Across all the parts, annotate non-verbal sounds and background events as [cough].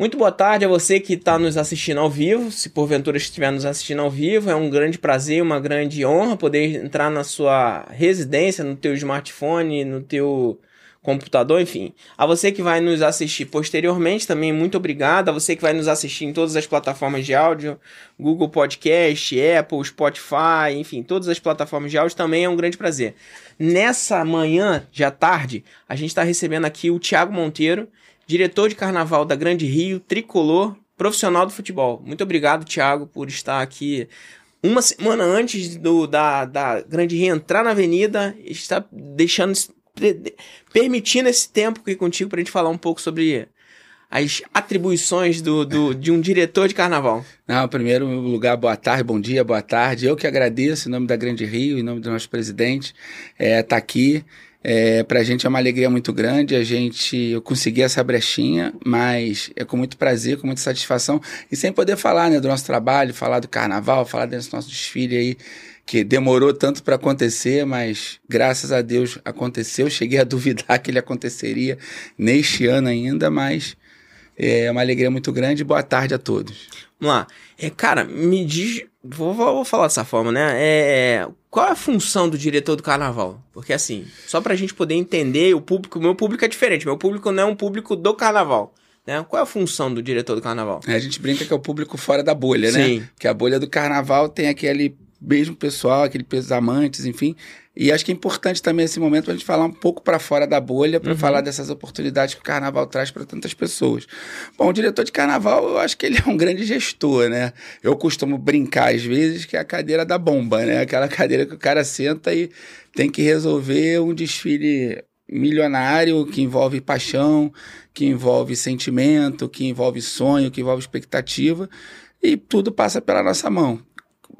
Muito boa tarde a você que está nos assistindo ao vivo. Se porventura estiver nos assistindo ao vivo, é um grande prazer, uma grande honra poder entrar na sua residência, no teu smartphone, no teu computador, enfim. A você que vai nos assistir posteriormente também, muito obrigado. A você que vai nos assistir em todas as plataformas de áudio, Google Podcast, Apple, Spotify, enfim, todas as plataformas de áudio também é um grande prazer. Nessa manhã, já tarde, a gente está recebendo aqui o Tiago Monteiro, diretor de carnaval da Grande Rio, tricolor, profissional do futebol. Muito obrigado, Thiago, por estar aqui uma semana antes do, da, da Grande Rio entrar na avenida, está deixando, permitindo esse tempo aqui contigo para a gente falar um pouco sobre as atribuições do, do, de um diretor de carnaval. Não, primeiro lugar, boa tarde, bom dia, boa tarde. Eu que agradeço em nome da Grande Rio, em nome do nosso presidente, estar é, tá aqui. É, para a gente é uma alegria muito grande a gente eu essa brechinha, mas é com muito prazer, com muita satisfação e sem poder falar né, do nosso trabalho, falar do carnaval, falar desse nosso desfile aí que demorou tanto para acontecer, mas graças a Deus aconteceu. [laughs] Cheguei a duvidar que ele aconteceria neste ano ainda, mas é uma alegria muito grande. Boa tarde a todos. Vamos lá. É, cara, me diz. Vou, vou falar dessa forma, né? É, qual é a função do diretor do carnaval? Porque assim, só pra gente poder entender, o público, o meu público é diferente, meu público não é um público do carnaval. Né? Qual é a função do diretor do carnaval? É, a gente brinca que é o público fora da bolha, né? Sim. Que a bolha do carnaval tem aquele mesmo pessoal, aqueles amantes, enfim. E acho que é importante também esse momento para a gente falar um pouco para fora da bolha, para uhum. falar dessas oportunidades que o carnaval traz para tantas pessoas. Bom, o diretor de carnaval, eu acho que ele é um grande gestor, né? Eu costumo brincar às vezes que é a cadeira da bomba, né? Aquela cadeira que o cara senta e tem que resolver um desfile milionário que envolve paixão, que envolve sentimento, que envolve sonho, que envolve expectativa. E tudo passa pela nossa mão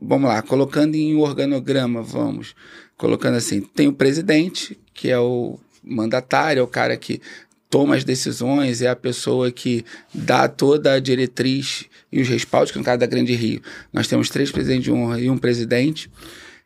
vamos lá, colocando em organograma, vamos, colocando assim, tem o presidente, que é o mandatário, é o cara que toma as decisões, é a pessoa que dá toda a diretriz e os respaldos, que no caso da Grande Rio, nós temos três presidentes de honra e um presidente.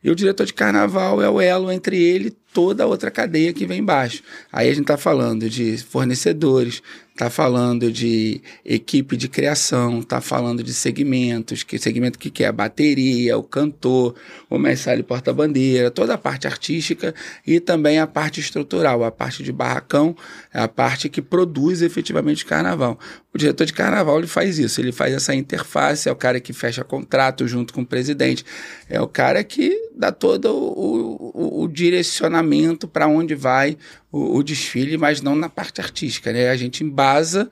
E o diretor de carnaval é o elo entre ele toda a outra cadeia que vem embaixo. Aí a gente está falando de fornecedores, está falando de equipe de criação, está falando de segmentos, que segmento que quer a bateria, o cantor, o mestre porta-bandeira, toda a parte artística e também a parte estrutural, a parte de barracão, é a parte que produz efetivamente carnaval. O diretor de carnaval ele faz isso, ele faz essa interface, é o cara que fecha contrato junto com o presidente, é o cara que dá todo o, o, o direcionamento para onde vai o, o, desfile, mas não na parte artística, né? A gente embasa,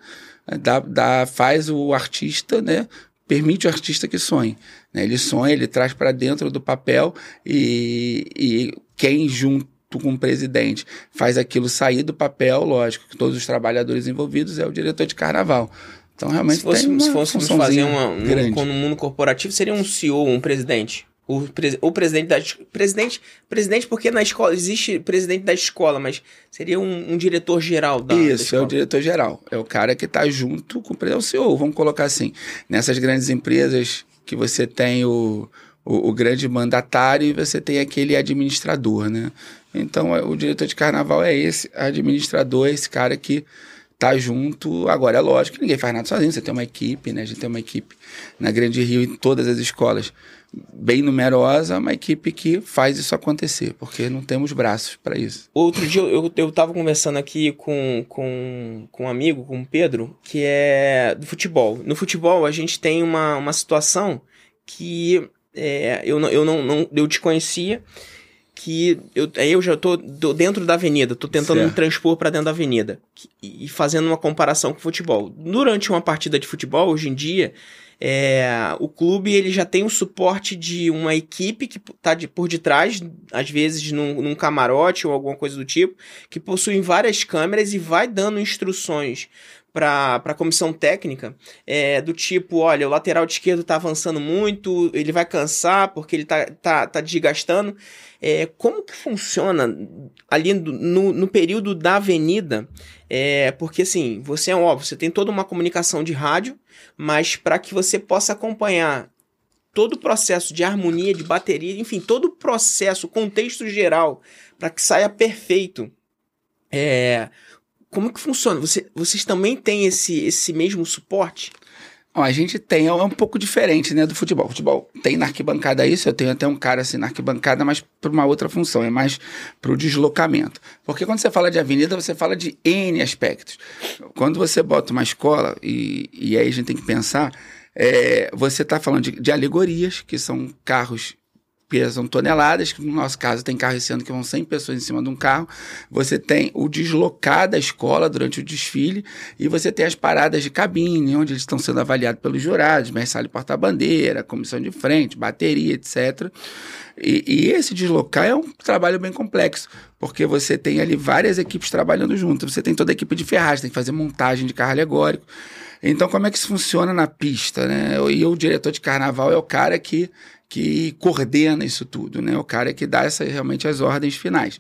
dá, dá, faz o artista, né? Permite o artista que sonhe. Né? Ele sonha, ele traz para dentro do papel e, e quem junto com o presidente faz aquilo sair do papel, lógico, que todos os trabalhadores envolvidos é o diretor de carnaval. Então, realmente, se fosse, se fôssemos fazer uma, um, no mundo corporativo, seria um CEO, um presidente. O, pre o presidente da presidente presidente porque na escola existe presidente da escola mas seria um, um diretor geral da isso da é o diretor geral. É o cara que está junto com o presidente é o CEO vamos colocar assim. Nessas grandes empresas que você tem o, o, o grande mandatário e você tem aquele administrador né? Então é, o diretor de carnaval é esse administrador é esse cara que tá junto. Agora, é lógico que ninguém faz nada sozinho, você tem uma equipe, né? A gente tem uma equipe na Grande Rio, em todas as escolas, bem numerosa, uma equipe que faz isso acontecer, porque não temos braços para isso. Outro dia eu, eu tava conversando aqui com, com, com um amigo, com o Pedro, que é do futebol. No futebol, a gente tem uma, uma situação que é, eu, não, eu, não, não, eu te conhecia que eu, eu já tô, dentro da avenida, tô tentando certo. me transpor para dentro da avenida e fazendo uma comparação com o futebol. Durante uma partida de futebol, hoje em dia, é, o clube ele já tem o suporte de uma equipe que está de, por detrás, às vezes num, num, camarote ou alguma coisa do tipo, que possui várias câmeras e vai dando instruções para a comissão técnica é, do tipo, olha, o lateral esquerdo está avançando muito, ele vai cansar porque ele está tá, tá desgastando. É, como que funciona ali no, no período da avenida? É, porque assim, você é óbvio, você tem toda uma comunicação de rádio, mas para que você possa acompanhar todo o processo de harmonia, de bateria, enfim, todo o processo, contexto geral, para que saia perfeito. É, como que funciona? Você, vocês também têm esse, esse mesmo suporte? a gente tem, é um pouco diferente, né, do futebol. Futebol tem na arquibancada isso, eu tenho até um cara assim na arquibancada, mas para uma outra função, é mais para o deslocamento. Porque quando você fala de avenida, você fala de N aspectos. Quando você bota uma escola, e, e aí a gente tem que pensar, é, você está falando de, de alegorias, que são carros pesam toneladas, que no nosso caso tem carro esse ano que vão 100 pessoas em cima de um carro. Você tem o deslocar da escola durante o desfile e você tem as paradas de cabine, onde eles estão sendo avaliados pelos jurados, mestre porta-bandeira, comissão de frente, bateria, etc. E, e, esse deslocar é um trabalho bem complexo, porque você tem ali várias equipes trabalhando junto. Você tem toda a equipe de ferragem, tem que fazer montagem de carro alegórico. Então, como é que isso funciona na pista, né? E o diretor de carnaval é o cara que que coordena isso tudo, né? O cara que dá essa, realmente as ordens finais.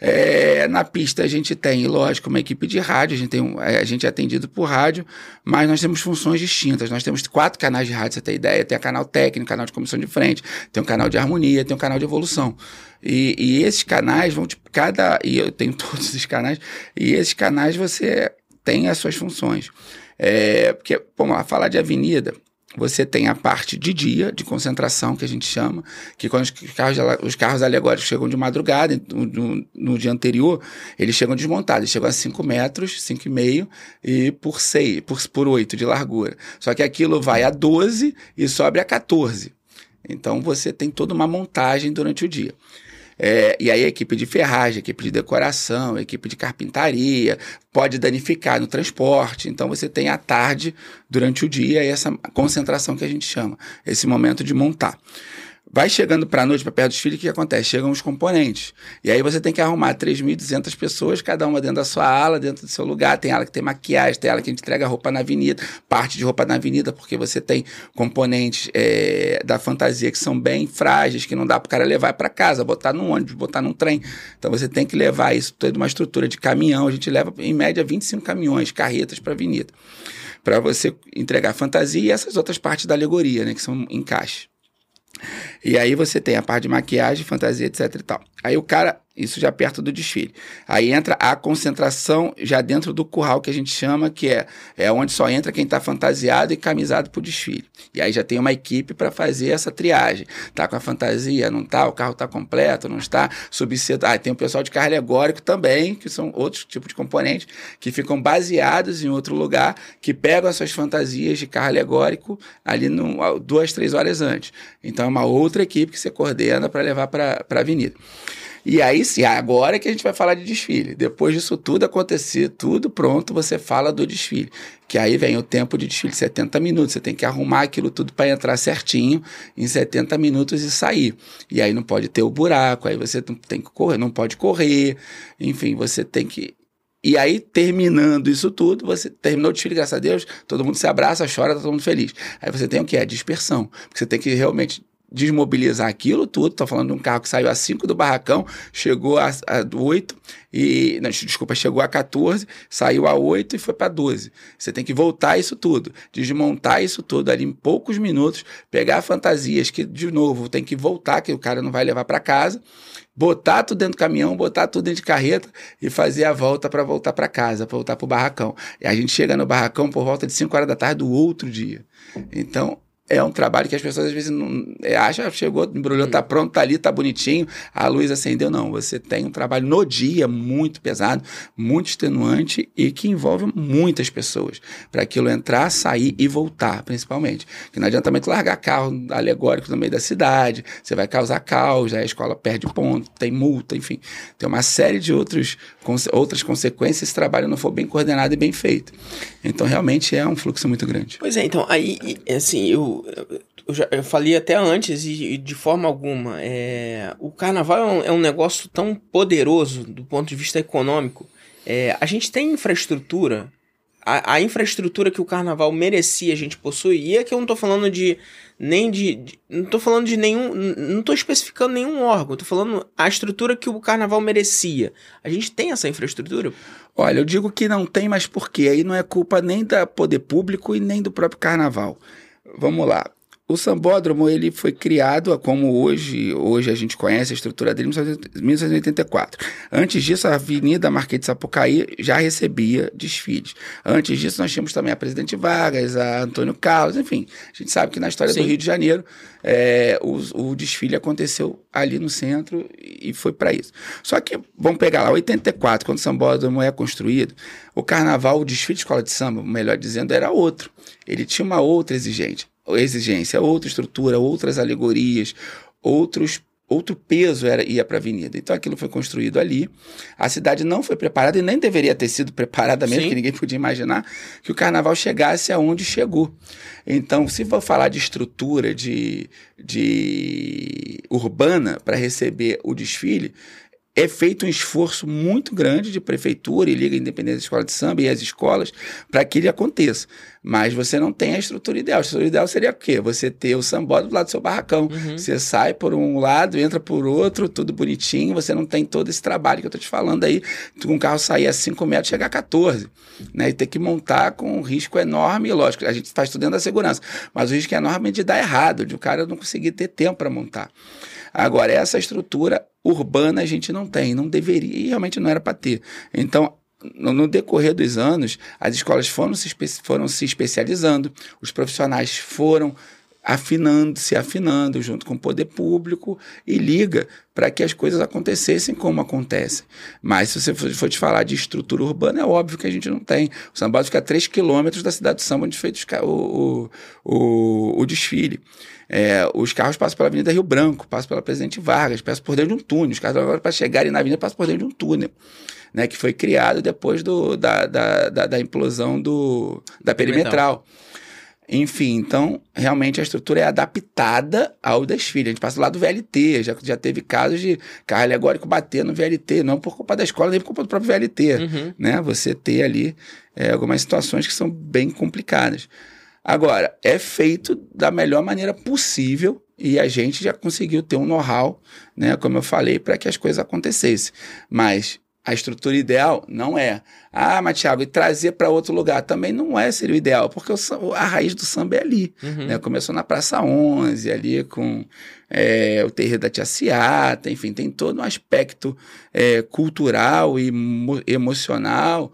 É, na pista a gente tem, lógico, uma equipe de rádio, a gente, tem um, é, a gente é atendido por rádio, mas nós temos funções distintas. Nós temos quatro canais de rádio, você tem ideia? Tem o canal técnico, canal de comissão de frente, tem um canal de harmonia, tem um canal de evolução. E, e esses canais vão, tipo, cada. E eu tenho [laughs] todos esses canais, e esses canais você tem as suas funções. É, porque, vamos lá, falar de avenida, você tem a parte de dia, de concentração, que a gente chama, que quando os carros, os carros alegóricos chegam de madrugada, no, no, dia anterior, eles chegam desmontados, eles chegam a 5 metros, 5,5 e por 6, por, por 8 de largura. Só que aquilo vai a 12 e sobe a 14. Então você tem toda uma montagem durante o dia. É, e aí equipe de ferragem, equipe de decoração, equipe de carpintaria, pode danificar no transporte. Então você tem à tarde, durante o dia, essa concentração que a gente chama, esse momento de montar. Vai chegando para a noite, para perto dos filhos, o que acontece? Chegam os componentes. E aí você tem que arrumar 3.200 pessoas, cada uma dentro da sua ala, dentro do seu lugar. Tem ala que tem maquiagem, tem ala que entrega roupa na avenida, parte de roupa na avenida, porque você tem componentes é, da fantasia que são bem frágeis, que não dá para o cara levar para casa, botar num ônibus, botar num trem. Então você tem que levar isso, toda uma estrutura de caminhão. A gente leva, em média, 25 caminhões, carretas para a avenida. Para você entregar fantasia e essas outras partes da alegoria, né, que são encaixes. E aí você tem a parte de maquiagem, fantasia, etc e tal. Aí o cara isso já perto do desfile. Aí entra a concentração já dentro do curral que a gente chama, que é, é onde só entra quem está fantasiado e camisado para o desfile. E aí já tem uma equipe para fazer essa triagem. Tá com a fantasia, não tá? O carro está completo, não está? Subcedo. Ah, tem o pessoal de carro alegórico também, que são outros tipos de componentes, que ficam baseados em outro lugar, que pegam as suas fantasias de carro alegórico ali no, duas, três horas antes. Então é uma outra equipe que você coordena para levar para a avenida. E aí sim, agora é que a gente vai falar de desfile. Depois disso tudo acontecer, tudo pronto, você fala do desfile. Que aí vem o tempo de desfile, 70 minutos. Você tem que arrumar aquilo tudo para entrar certinho em 70 minutos e sair. E aí não pode ter o buraco, aí você tem que correr, não pode correr. Enfim, você tem que e aí, terminando isso tudo, você terminou o desfile, graças a Deus, todo mundo se abraça, chora, tá todo mundo feliz. Aí você tem o que? A dispersão. Porque você tem que realmente desmobilizar aquilo tudo. Estou falando de um carro que saiu a 5 do barracão, chegou a, a 8 e. Não, desculpa, chegou a 14, saiu a 8 e foi para 12. Você tem que voltar isso tudo, desmontar isso tudo ali em poucos minutos, pegar fantasias que, de novo, tem que voltar, que o cara não vai levar para casa. Botar tudo dentro do caminhão, botar tudo dentro de carreta e fazer a volta para voltar para casa, para voltar para o barracão. E a gente chega no barracão por volta de 5 horas da tarde do outro dia. Então, é um trabalho que as pessoas às vezes não é, acham, chegou, embrulhou, tá pronto, tá ali, tá bonitinho, a luz acendeu. Não, você tem um trabalho no dia muito pesado, muito extenuante e que envolve muitas pessoas para aquilo entrar, sair e voltar, principalmente. Que não adianta também largar carro alegórico no meio da cidade, você vai causar caos, a escola perde ponto, tem multa, enfim. Tem uma série de outros, outras consequências se esse trabalho não for bem coordenado e bem feito. Então, realmente é um fluxo muito grande. Pois é, então, aí, assim, eu eu, já, eu falei até antes e, e de forma alguma, é, o carnaval é um, é um, negócio tão poderoso do ponto de vista econômico. É, a gente tem infraestrutura, a, a, infraestrutura que o carnaval merecia a gente possui, e aqui eu não estou falando de nem de, de, não tô falando de nenhum, não tô especificando nenhum órgão, tô falando a estrutura que o carnaval merecia. A gente tem essa infraestrutura? Olha, eu digo que não tem, mas por quê? Aí não é culpa nem do poder público e nem do próprio carnaval. Vamos lá. O sambódromo ele foi criado como hoje, hoje a gente conhece a estrutura dele em 1984. Antes disso, a Avenida Marquês de Sapucaí já recebia desfiles. Antes disso, nós tínhamos também a Presidente Vargas, a Antônio Carlos, enfim. A gente sabe que na história Sim. do Rio de Janeiro é, o, o, desfile aconteceu ali no centro e foi para isso. Só que, vamos pegar lá, 84, quando o sambódromo é construído, o carnaval, o desfile de escola de samba, melhor dizendo, era outro. Ele tinha uma outra exigência exigência, outra estrutura, outras alegorias, outros outro peso era ia para a avenida. Então aquilo foi construído ali. A cidade não foi preparada e nem deveria ter sido preparada mesmo, Sim. que ninguém podia imaginar que o carnaval chegasse aonde chegou. Então, se for falar de estrutura de, de urbana para receber o desfile, é feito um esforço muito grande de prefeitura e Liga Independente da Escola de Samba e as escolas para que ele aconteça. Mas você não tem a estrutura ideal. A estrutura ideal seria o quê? Você ter o sambó do lado do seu barracão. Uhum. Você sai por um lado, entra por outro, tudo bonitinho. Você não tem todo esse trabalho que eu estou te falando aí. Um carro sair a 5 metros, chegar a 14. Né? E ter que montar com um risco enorme. E lógico, a gente tudo dentro da segurança. Mas o risco é enorme de dar errado, de o cara não conseguir ter tempo para montar. Agora, essa estrutura urbana a gente não tem, não deveria, e realmente não era para ter. Então, no, decorrer dos anos, as escolas foram se, foram se especializando, os profissionais foram afinando, se afinando junto com o poder público e liga para que as coisas acontecessem como acontecem. Mas se você for te falar de estrutura urbana, é óbvio que a gente não tem. O Sambado fica a 3 quilômetros da cidade de Samba, onde foi o, o, o, o desfile. É, os carros passam pela Avenida Rio Branco, passam pela Presidente Vargas, passam por dentro de um túnel. Os carros agora, para chegarem na avenida, passam por dentro de um túnel. Né, que foi criado depois do, da, da, da, da implosão do, da perimetral. Enfim, então, realmente a estrutura é adaptada ao desfile. A gente passa lá do VLT, já, já teve casos de carro alegórico bater no VLT, não por culpa da escola, nem por culpa do próprio VLT. Uhum. Né? Você ter ali é, algumas situações que são bem complicadas. Agora, é feito da melhor maneira possível e a gente já conseguiu ter um know-how, né, como eu falei, para que as coisas acontecessem. Mas a estrutura ideal não é. Ah, mas Thiago, e trazer para outro lugar também não é seria o ideal, porque o, a raiz do samba é ali. Uhum. Né? Começou na Praça 11, ali com é, o terreiro da Tia Ciata, enfim, tem todo um aspecto é, cultural e emocional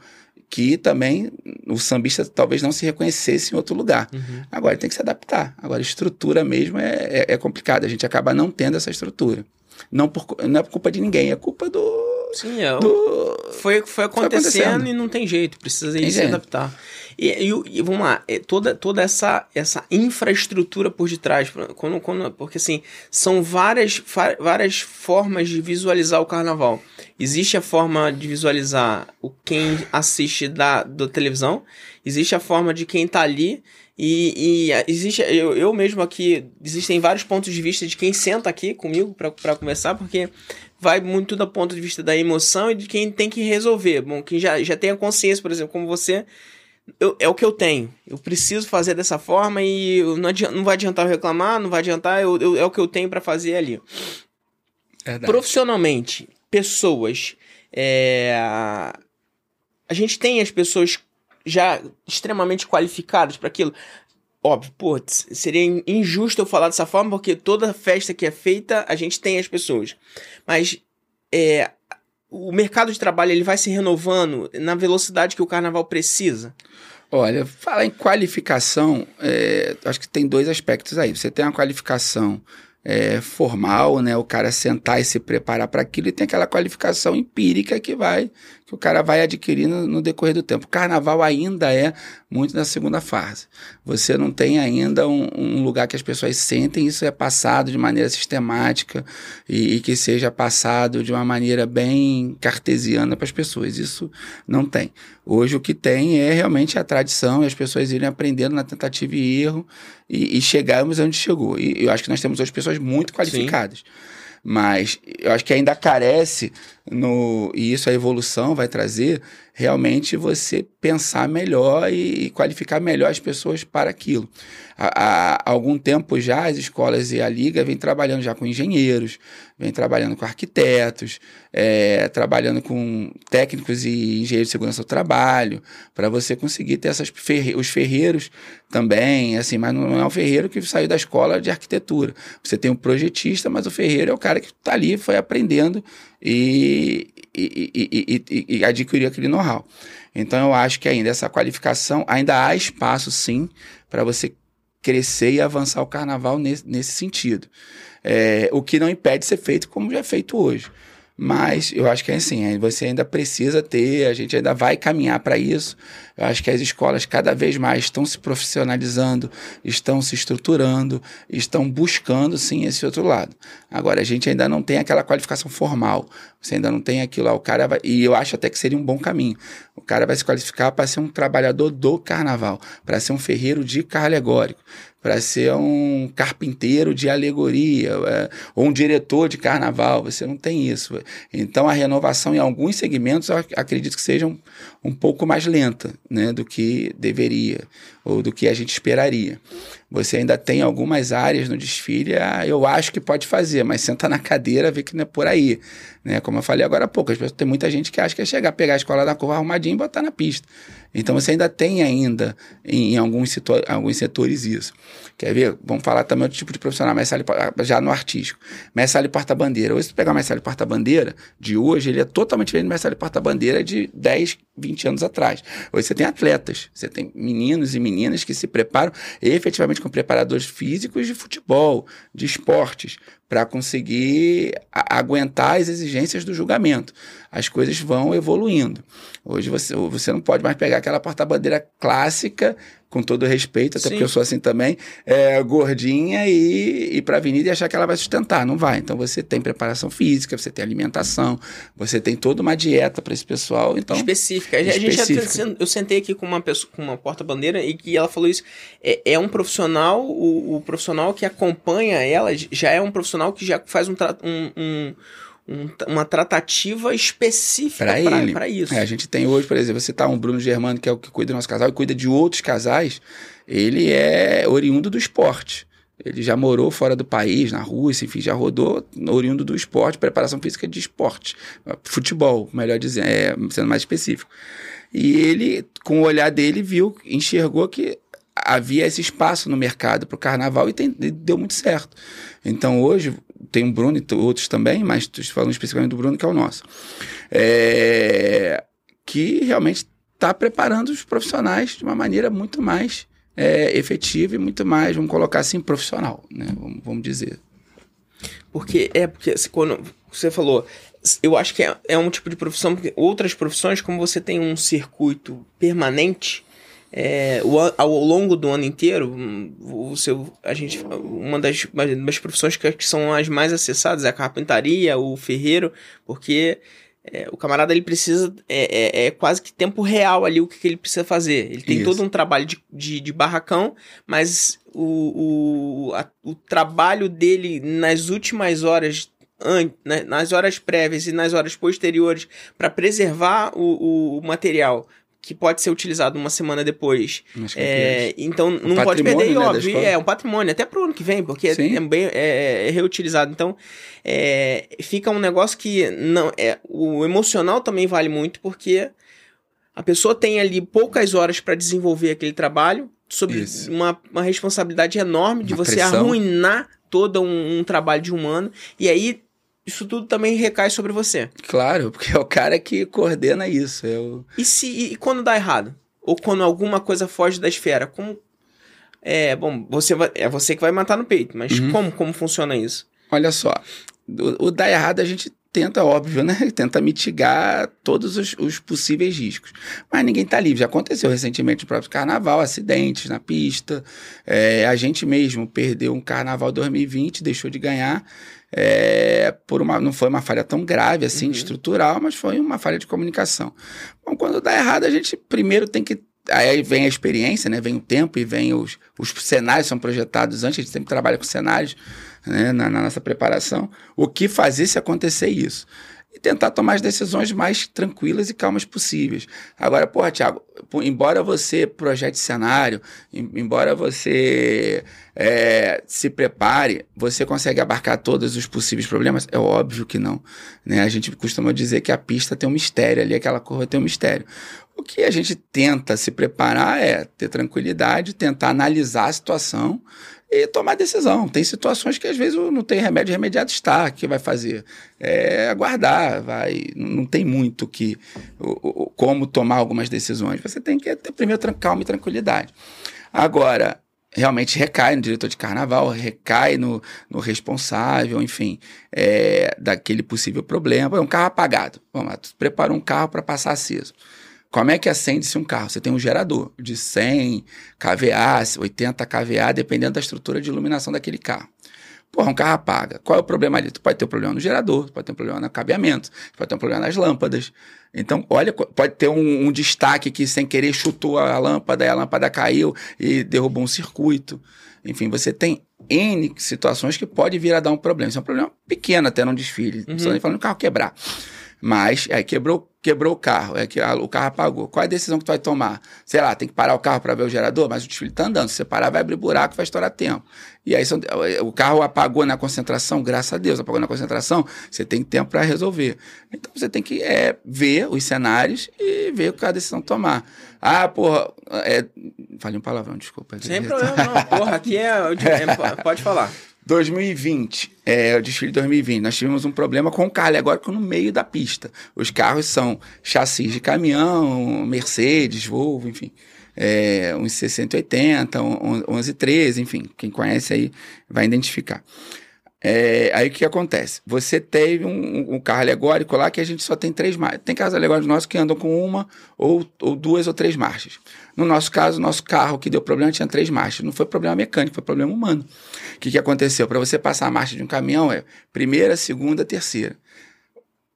que também o sambista talvez não se reconhecesse em outro lugar. Uhum. Agora tem que se adaptar. Agora, estrutura mesmo é, é, é complicado. A gente acaba não tendo essa estrutura. Não, por, não é por culpa de ninguém, é culpa do. Sim, é. Do... Foi, foi, acontecendo foi acontecendo e não tem jeito, precisa ir se adaptar. E, e, e, vamos lá, é toda, toda essa, essa infraestrutura por detrás, quando, quando, porque assim, são várias, várias formas de visualizar o carnaval. Existe a forma de visualizar o quem assiste da, da televisão, existe a forma de quem tá ali, e, e existe, eu, eu mesmo aqui, existem vários pontos de vista de quem senta aqui comigo para conversar, porque vai muito do ponto de vista da emoção e de quem tem que resolver. Bom, quem já, já tem a consciência, por exemplo, como você, eu, é o que eu tenho. Eu preciso fazer dessa forma e não, adianta, não vai adiantar eu reclamar, não vai adiantar, eu, eu é o que eu tenho para fazer ali. Verdade. Profissionalmente, pessoas. É, a gente tem as pessoas já extremamente qualificadas para aquilo. Óbvio, pô, seria injusto eu falar dessa forma, porque toda festa que é feita, a gente tem as pessoas. Mas é, o mercado de trabalho ele vai se renovando na velocidade que o carnaval precisa? Olha, falar em qualificação, é, acho que tem dois aspectos aí. Você tem uma qualificação é, formal, né? O cara sentar e se preparar para aquilo e tem aquela qualificação empírica que vai que o cara vai adquirindo no decorrer do tempo. O carnaval ainda é muito na segunda fase. Você não tem ainda um, um lugar que as pessoas sentem, isso é passado de maneira sistemática e, e que seja passado de uma maneira bem cartesiana para as pessoas. Isso não tem. Hoje o que tem é realmente a tradição e as pessoas irem aprendendo na tentativa e erro e, e chegarmos onde chegou. E eu acho que nós temos hoje pessoas muito qualificadas. Sim. Mas eu acho que ainda carece, no, e isso a evolução vai trazer, realmente você pensar melhor e qualificar melhor as pessoas para aquilo. Há, há algum tempo já as escolas e a liga vêm trabalhando já com engenheiros, vem trabalhando com arquitetos, é, trabalhando com técnicos e engenheiros de segurança do trabalho, para você conseguir ter essas ferre os ferreiros também, assim, mas não é um ferreiro que saiu da escola de arquitetura. Você tem um projetista, mas o ferreiro é o cara que está ali, foi aprendendo e, e, e, e, e adquiriu aquele know-how. Então eu acho que ainda essa qualificação, ainda há espaço sim para você crescer e avançar o carnaval nesse, nesse sentido. É, o que não impede ser feito como já é feito hoje. Mas eu acho que é assim, você ainda precisa ter, a gente ainda vai caminhar para isso. Eu acho que as escolas cada vez mais estão se profissionalizando, estão se estruturando, estão buscando sim esse outro lado. Agora, a gente ainda não tem aquela qualificação formal, você ainda não tem aquilo lá. O cara vai, e eu acho até que seria um bom caminho. O cara vai se qualificar para ser um trabalhador do carnaval, para ser um ferreiro de carro alegórico, para ser um carpinteiro de alegoria, é, ou um diretor de carnaval. Você não tem isso. Então, a renovação em alguns segmentos, eu acredito que seja um, um pouco mais lenta né, do que deveria, ou do que a gente esperaria. Você ainda tem algumas áreas no desfile, ah, eu acho que pode fazer, mas senta na cadeira, vê que não é por aí. Né? Como eu falei agora há pouco, tem muita gente que acha que é chegar, pegar a escola da curva arrumadinha e botar na pista. Então você ainda tem ainda em, em alguns, alguns setores isso. Quer ver? Vamos falar também outro tipo de profissional, mestre já no artístico. Mestre porta-bandeira. Hoje, se pegar mestre porta-bandeira de hoje, ele é totalmente diferente do mestre porta-bandeira de 10, 20 anos atrás. Hoje você tem atletas, você tem meninos e meninas que se preparam efetivamente com preparadores físicos de futebol, de esportes, para conseguir aguentar as exigências do julgamento. As coisas vão evoluindo. Hoje você, você não pode mais pegar aquela porta-bandeira clássica com todo respeito, até Sim. porque eu sou assim também, é, gordinha e ir para a avenida e achar que ela vai sustentar. Não vai. Então você tem preparação física, você tem alimentação, você tem toda uma dieta para esse pessoal. Então, específica. específica. Já, eu sentei aqui com uma pessoa, com uma porta-bandeira e que ela falou isso. É, é um profissional, o, o, profissional que acompanha ela já é um profissional que já faz um, um, um um, uma tratativa específica para isso. É, a gente tem hoje, por exemplo, você tá um Bruno Germano, que é o que cuida do nosso casal, e cuida de outros casais, ele é oriundo do esporte. Ele já morou fora do país, na Rússia, enfim, já rodou oriundo do esporte, preparação física de esporte, futebol, melhor dizendo, é, sendo mais específico. E ele, com o olhar dele, viu, enxergou que havia esse espaço no mercado para o carnaval e, tem, e deu muito certo. Então hoje tem o Bruno e outros também, mas falando especificamente do Bruno, que é o nosso. É, que realmente está preparando os profissionais de uma maneira muito mais é, efetiva e muito mais, vamos colocar assim, profissional, né? Vamos, vamos dizer. Porque é porque quando você falou, eu acho que é, é um tipo de profissão, porque outras profissões, como você tem um circuito permanente, é, o, ao longo do ano inteiro, o seu, a gente, uma das, das profissões que, que são as mais acessadas é a carpintaria, o ferreiro, porque é, o camarada ele precisa, é, é, é, quase que tempo real ali o que, que ele precisa fazer. Ele tem Isso. todo um trabalho de, de, de barracão, mas o, o, a, o trabalho dele nas últimas horas nas horas prévias e nas horas posteriores para preservar o, o, material que pode ser utilizado uma semana depois. É, é então não pode perder, né, óbvio. É um patrimônio, até pro ano que vem, porque é, bem, é, é, reutilizado. Então é, fica um negócio que não é o emocional também vale muito, porque a pessoa tem ali poucas horas para desenvolver aquele trabalho, sob uma, uma responsabilidade enorme de uma você pressão. arruinar todo um, um trabalho de um ano. E aí isso tudo também recai sobre você. Claro, porque é o cara que coordena isso. Eu... E se e quando dá errado? Ou quando alguma coisa foge da esfera? Como. É, bom, você vai, é você que vai matar no peito, mas uhum. como, como funciona isso? Olha só, o, o dar errado a gente tenta, óbvio, né? [laughs] Tenta mitigar todos os, os, possíveis riscos. Mas ninguém está livre. Já aconteceu recentemente no próprio carnaval, acidentes na pista. É, a gente mesmo perdeu um carnaval 2020, deixou de ganhar é, por uma, não foi uma falha tão grave assim, uhum. estrutural, mas foi uma falha de comunicação. Bom, quando dá errado, a gente primeiro tem que Aí vem a experiência, né? Vem o tempo e vem os, os cenários são projetados antes, a gente sempre trabalha com cenários né? na, na nossa preparação. O que fazer se acontecer isso? E tentar tomar as decisões mais tranquilas e calmas possíveis. Agora, porra, Thiago, embora você projete cenário, embora você é, se prepare, você consegue abarcar todos os possíveis problemas? É óbvio que não. Né? A gente costuma dizer que a pista tem um mistério ali, aquela curva tem um mistério. O que a gente tenta se preparar é ter tranquilidade, tentar analisar a situação e tomar decisão. Tem situações que às vezes não tem remédio, remediado está, que vai fazer? É aguardar, vai, não tem muito que como tomar algumas decisões. Você tem que ter primeiro calma e tranquilidade. Agora, realmente recai no diretor de carnaval, recai no, no responsável, enfim, é, daquele possível problema. É um carro apagado. Vamos lá, tu prepara um carro para passar aceso. Como é que acende-se um carro? Você tem um gerador de 100 kVA, 80 kVA, dependendo da estrutura de iluminação daquele carro. Porra, um carro apaga. Qual é o problema ali? Tu pode ter um problema no gerador, pode ter um problema no cabeamento, pode ter um problema nas lâmpadas. Então, olha, pode ter um, um destaque que sem querer chutou a lâmpada e a lâmpada caiu e derrubou um circuito. Enfim, você tem N situações que pode vir a dar um problema. Isso é um problema pequeno até num desfile. Uhum. Não estou nem falando do carro quebrar. Mas, aí quebrou, quebrou o carro, é que o carro apagou. Qual é a decisão que tu vai tomar? Sei lá, tem que parar o carro para ver o gerador, mas o desfile está andando. Se você parar, vai abrir buraco, vai estourar tempo. E aí o carro apagou na concentração, graças a Deus, apagou na concentração, você tem tempo para resolver. Então você tem que é, ver os cenários e ver qual é a decisão tomar. Ah, porra, é... falei um palavrão, desculpa. Sem problema, não. Porra, aqui é, é pode falar. 2020, é, o desfile de 2020, nós tivemos um problema com o carro agora no meio da pista. Os carros são chassis de caminhão, Mercedes, Volvo, enfim. É, uns 680, 1113, enfim. Quem conhece aí vai identificar. É, aí o que acontece? Você teve um, um, carro alegórico lá que a gente só tem três marchas. Tem carros alegóricos nossos que andam com uma ou, ou duas ou três marchas. No nosso caso, nosso carro que deu problema tinha três marchas. Não foi problema mecânico, foi problema humano. O que, que aconteceu? Para você passar a marcha de um caminhão é primeira, segunda, terceira.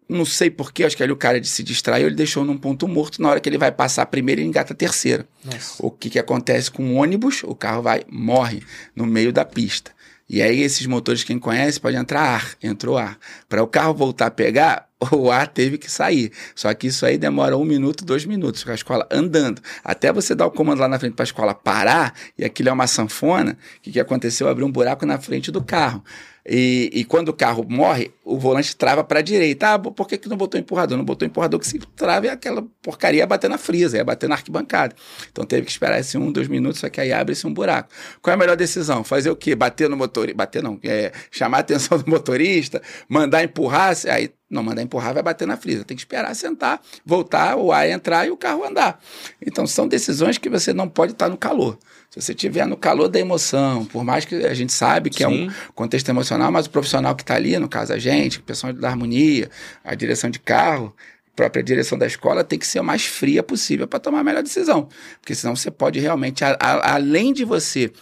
Não sei porquê, acho que ali o cara se distraiu, ele deixou num ponto morto. Na hora que ele vai passar a primeira, ele engata a terceira. Nossa. O que, que acontece com o ônibus? O carro vai, morre no meio da pista. E aí, esses motores, quem conhece, pode entrar ar. Entrou ar. Para o carro voltar a pegar, [laughs] o ar teve que sair. Só que isso aí demora um minuto, dois minutos, com a escola andando. Até você dar o comando lá na frente para a escola parar, e aquilo é uma sanfona, o que, que aconteceu? Abriu um buraco na frente do carro. E, e, quando o carro morre, o volante trava para a direita. Ah, por que, que não botou empurrador? Não botou empurrador que se trava e aquela porcaria ia bater na frisa, ia bater na arquibancada. Então teve que esperar esse um, dois minutos, só que aí abre-se um buraco. Qual é a melhor decisão? Fazer o quê? Bater no motorista? Bater não, é, chamar a atenção do motorista, mandar empurrar, aí não mandar empurrar, vai bater na frisa. Tem que esperar sentar, voltar, o ar entrar e o carro andar. Então são decisões que você não pode estar no calor. Se você estiver no calor da emoção, por mais que a gente sabe que Sim. é um contexto emocional, mas o profissional que está ali, no caso a gente, o pessoal da harmonia, a direção de carro, a própria direção da escola tem que ser o mais fria possível para tomar a melhor decisão. Porque senão você pode realmente, a, a, além de você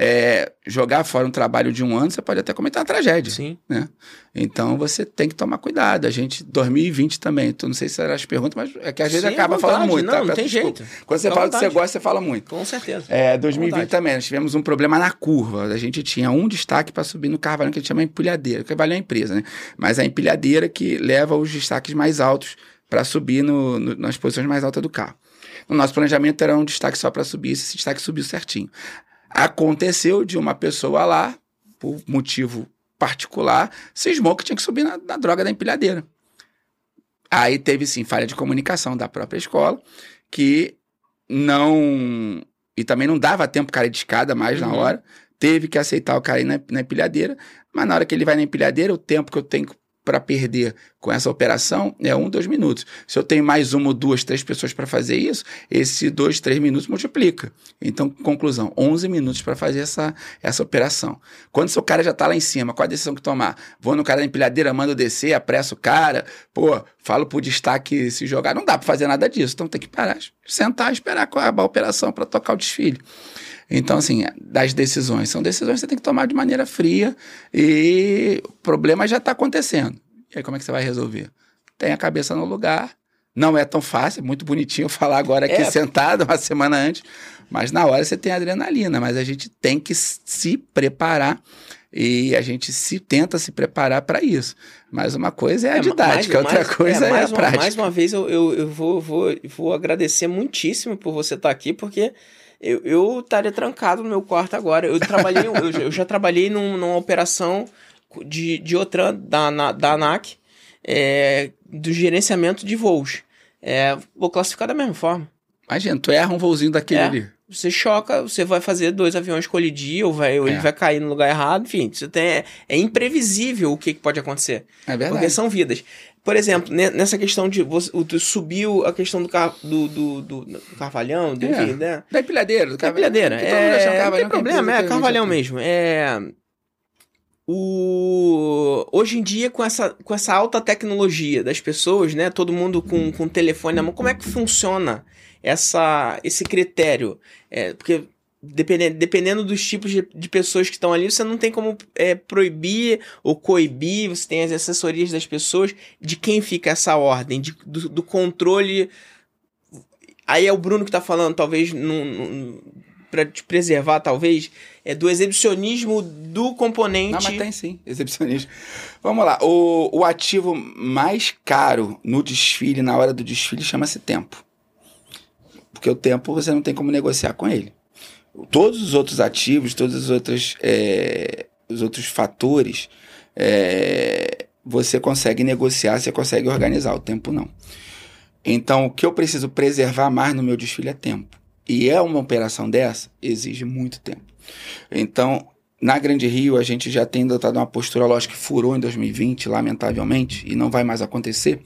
é, jogar fora um trabalho de um ano, você pode até cometer uma tragédia. Sim. Né? Então você tem que tomar cuidado. A gente, 2020 também, tu não sei se era as perguntas, mas é que às vezes Sim, acaba vontade, falando muito. Não, tá? não tem jeito. Quando você fala do que você gosta, você fala muito. Com certeza. É, 2020 também, nós tivemos um problema na curva. A gente tinha um destaque para subir no carvalho que a gente chama empilhadeira. Carvalho é a empresa, né? Mas a empilhadeira que leva os destaques mais altos para subir no, no, nas posições mais altas do carro. No nosso planejamento era um destaque só para subir, esse destaque subiu certinho. Aconteceu de uma pessoa lá, por motivo particular, cismou que tinha que subir na, na droga da empilhadeira. Aí teve sim falha de comunicação da própria escola, que não. E também não dava tempo o cara de escada mais uhum. na hora. Teve que aceitar o cara ir na, na empilhadeira. Mas na hora que ele vai na empilhadeira, o tempo que eu tenho para perder com essa operação é um, dois minutos. Se eu tenho mais uma, duas, três pessoas para fazer isso, esse dois, três minutos multiplica. Então, conclusão, 11 minutos para fazer essa, essa operação. Quando seu cara já está lá em cima, qual a decisão que tomar? Vou no cara da empilhadeira, mando descer, apresso o cara, pô, falo pro destaque se jogar. Não dá para fazer nada disso. Então tem que parar, sentar esperar acabar a operação para tocar o desfile. Então, assim, das decisões. São decisões que você tem que tomar de maneira fria e o problema já está acontecendo. E aí, como é que você vai resolver? Tem a cabeça no lugar. Não é tão fácil, é muito bonitinho [laughs] falar agora aqui é. sentado uma semana antes, mas na hora você tem adrenalina. Mas a gente tem que se preparar E a gente se tenta se preparar para isso. Mas uma coisa é a é, didática, mais, outra mais, coisa é, é a uma, prática. Mais uma vez, eu, eu, eu vou, vou, vou agradecer muitíssimo por você estar aqui, porque eu, eu estaria trancado no meu quarto agora. Eu trabalhei, eu, eu, já trabalhei num, numa operação de, de outra da, na, da ANAC, é, do gerenciamento de voos. É, vou classificar da mesma forma. Imagina, tu erra um voozinho daquele é, ali. Você choca, você vai fazer dois aviões colidir, ou, vai, ou é. ele vai cair no lugar errado, enfim, você tem, é, é imprevisível o que, que pode acontecer. É verdade. Porque são vidas. Por exemplo, nessa questão de você, subiu a questão do, car, do, do, do, do carvalhão, do, é. enfim, né? Da empilhadeira. Da empilhadeira. É, não tem problema, é carvalhão mesmo. É... O... Hoje em dia, com essa, com essa alta tecnologia das pessoas, né? Todo mundo com, com telefone na mão, como é que funciona essa, esse critério? É, porque dependendo, dependendo dos tipos de, de pessoas que estão ali, você não tem como é, proibir ou coibir, você tem as assessorias das pessoas, de quem fica essa ordem, de, do, do controle. Aí é o Bruno que está falando, talvez, para te preservar, talvez, é do exibicionismo do componente. Não, mas tem sim, exibicionismo. Vamos lá, o, o ativo mais caro no desfile, na hora do desfile, chama-se tempo. Porque o tempo você não tem como negociar com ele todos os outros ativos, todos os outros, é, os outros fatores, é, você consegue negociar, você consegue organizar, o tempo não. Então, o que eu preciso preservar mais no meu desfile é tempo. E é uma operação dessa, exige muito tempo. Então, na Grande Rio, a gente já tem adotado uma postura, lógico que furou em 2020, lamentavelmente, e não vai mais acontecer.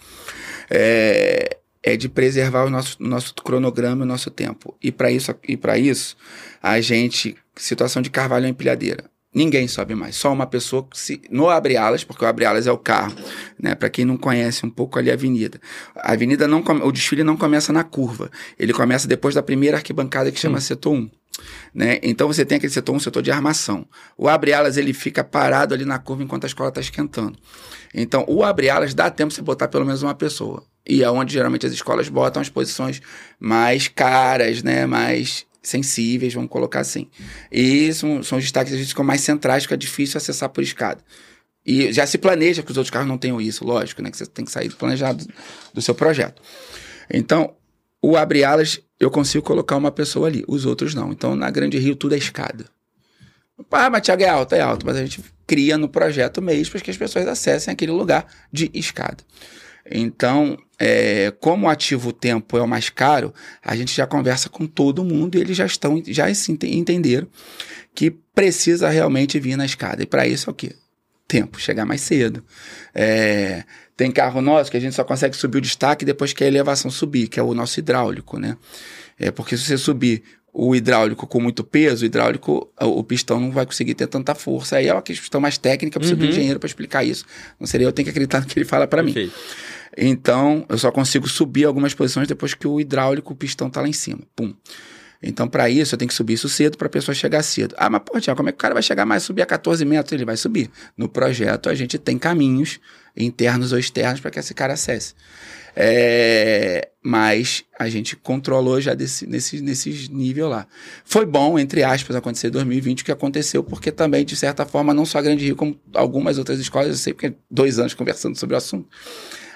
É, é de preservar o nosso, nosso cronograma e o nosso tempo. E para isso, e isso, a gente, situação de carvalho empilhadeira. Ninguém sobe mais, só uma pessoa se, no abre alas, porque o abre alas é o carro, né? Para quem não conhece um pouco ali a avenida. A avenida não o desfile não começa na curva, ele começa depois da primeira arquibancada que chama setor 1. Né? Então você tem aquele setor, um setor de armação. O abre-alas ele fica parado ali na curva enquanto a escola está esquentando. Então o abre-alas dá tempo de você botar pelo menos uma pessoa. E é onde geralmente as escolas botam as posições mais caras, né? mais sensíveis, vamos colocar assim. E são, são os destaques que ficam mais centrais, fica difícil acessar por escada. E já se planeja que os outros carros não tenham isso, lógico, né? Que você tem que sair do planejado do seu projeto. Então, o abre-alas, eu consigo colocar uma pessoa ali, os outros não. Então, na Grande Rio, tudo é escada. Ah, mas Thiago é alto, é alto, mas a gente cria no projeto mesmo para que as pessoas acessem aquele lugar de escada. Então, é, como o ativo tempo é o mais caro, a gente já conversa com todo mundo e eles já estão, já entenderam que precisa realmente vir na escada. E para isso é o quê? Tempo, chegar mais cedo. É, tem carro nosso que a gente só consegue subir o destaque depois que a elevação subir, que é o nosso hidráulico, né? É porque se você subir o hidráulico com muito peso, o hidráulico, o pistão não vai conseguir ter tanta força. Aí é uma questão mais técnica, precisa uhum. do engenheiro para explicar isso. Não seria eu tenho que acreditar no que ele fala para mim. Então, eu só consigo subir algumas posições depois que o hidráulico, o pistão tá lá em cima. Pum. Então, para isso, eu tenho que subir isso cedo para a pessoa chegar cedo. Ah, mas, pô, Tiago, como é que o cara vai chegar mais subir a 14 metros? Ele vai subir. No projeto, a gente tem caminhos internos ou externos para que esse cara acesse. É, mas a gente controlou já desse, nesse, nesse nível lá. Foi bom, entre aspas, acontecer em 2020 o que aconteceu, porque também, de certa forma, não só a Grande Rio, como algumas outras escolas, eu sei porque dois anos conversando sobre o assunto,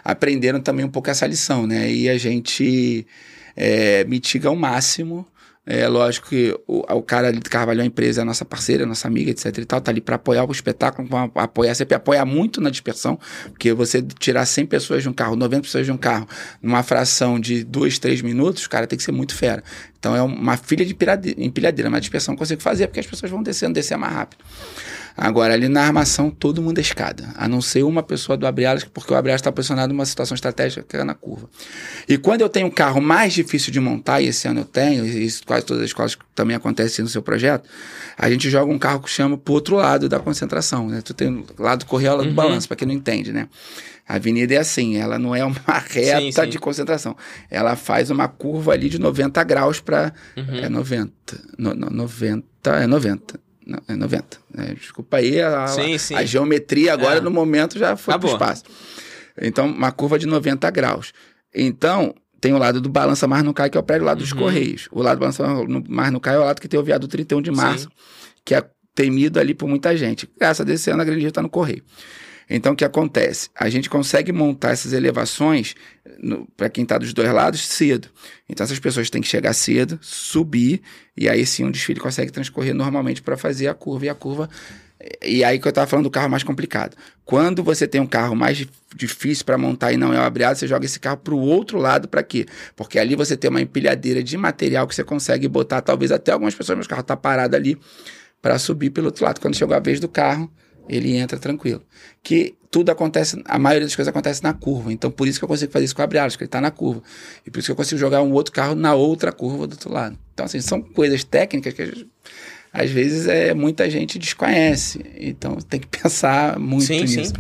aprenderam também um pouco essa lição, né? E a gente é, mitiga ao máximo. É lógico que o, o cara ali de Carvalho, a empresa, é nossa parceira, a nossa amiga, etc e tal, tá ali para apoiar o espetáculo, pra apoiar, sempre apoiar muito na dispersão, porque você tirar 100 pessoas de um carro, 90 pessoas de um carro, numa fração de 2, 3 minutos, o cara tem que ser muito fera. Então é uma filha de empilhadeira, mas a dispersão eu consigo fazer, porque as pessoas vão descendo, descer mais rápido. Agora, ali na armação, todo mundo é escada, a não ser uma pessoa do abre porque o abre está posicionado numa situação estratégica que é na curva. E quando eu tenho um carro mais difícil de montar, e esse ano eu tenho, e isso quase todas as escolas também acontece no seu projeto, a gente joga um carro que chama pro outro lado da concentração, né? Tu tem o lado correola do uhum. balanço, para quem não entende, né? A avenida é assim, ela não é uma [laughs] reta sim, sim. de concentração. Ela faz uma curva ali de 90 graus para. Uhum. É 90. No, no, 90. É 90. Não, é 90. É, desculpa aí, a, sim, sim. a geometria agora é. no momento já foi para o espaço. Então, uma curva de 90 graus. Então, tem o lado do Balança Mar no Cai, que é o prédio lá dos uhum. Correios. O lado do Balança Mar no Cai é o lado que tem o viado 31 de março, sim. que é temido ali por muita gente. Graças a Deus, esse ano a Grande Rio está no Correio. Então, o que acontece? A gente consegue montar essas elevações para quem está dos dois lados cedo. Então, essas pessoas têm que chegar cedo, subir, e aí sim o desfile consegue transcorrer normalmente para fazer a curva. E a curva. E aí que eu estava falando do carro mais complicado. Quando você tem um carro mais difícil para montar e não é o abreado, você joga esse carro para o outro lado para quê? Porque ali você tem uma empilhadeira de material que você consegue botar, talvez até algumas pessoas, meu carro está parado ali, para subir pelo outro lado. Quando chegou a vez do carro, ele entra tranquilo. Que tudo acontece, a maioria das coisas acontece na curva. Então, por isso que eu consigo fazer isso com o abre porque ele está na curva. E por isso que eu consigo jogar um outro carro na outra curva do outro lado. Então, assim, são coisas técnicas que às vezes é, muita gente desconhece. Então, tem que [laughs] pensar muito sim, nisso. Sim.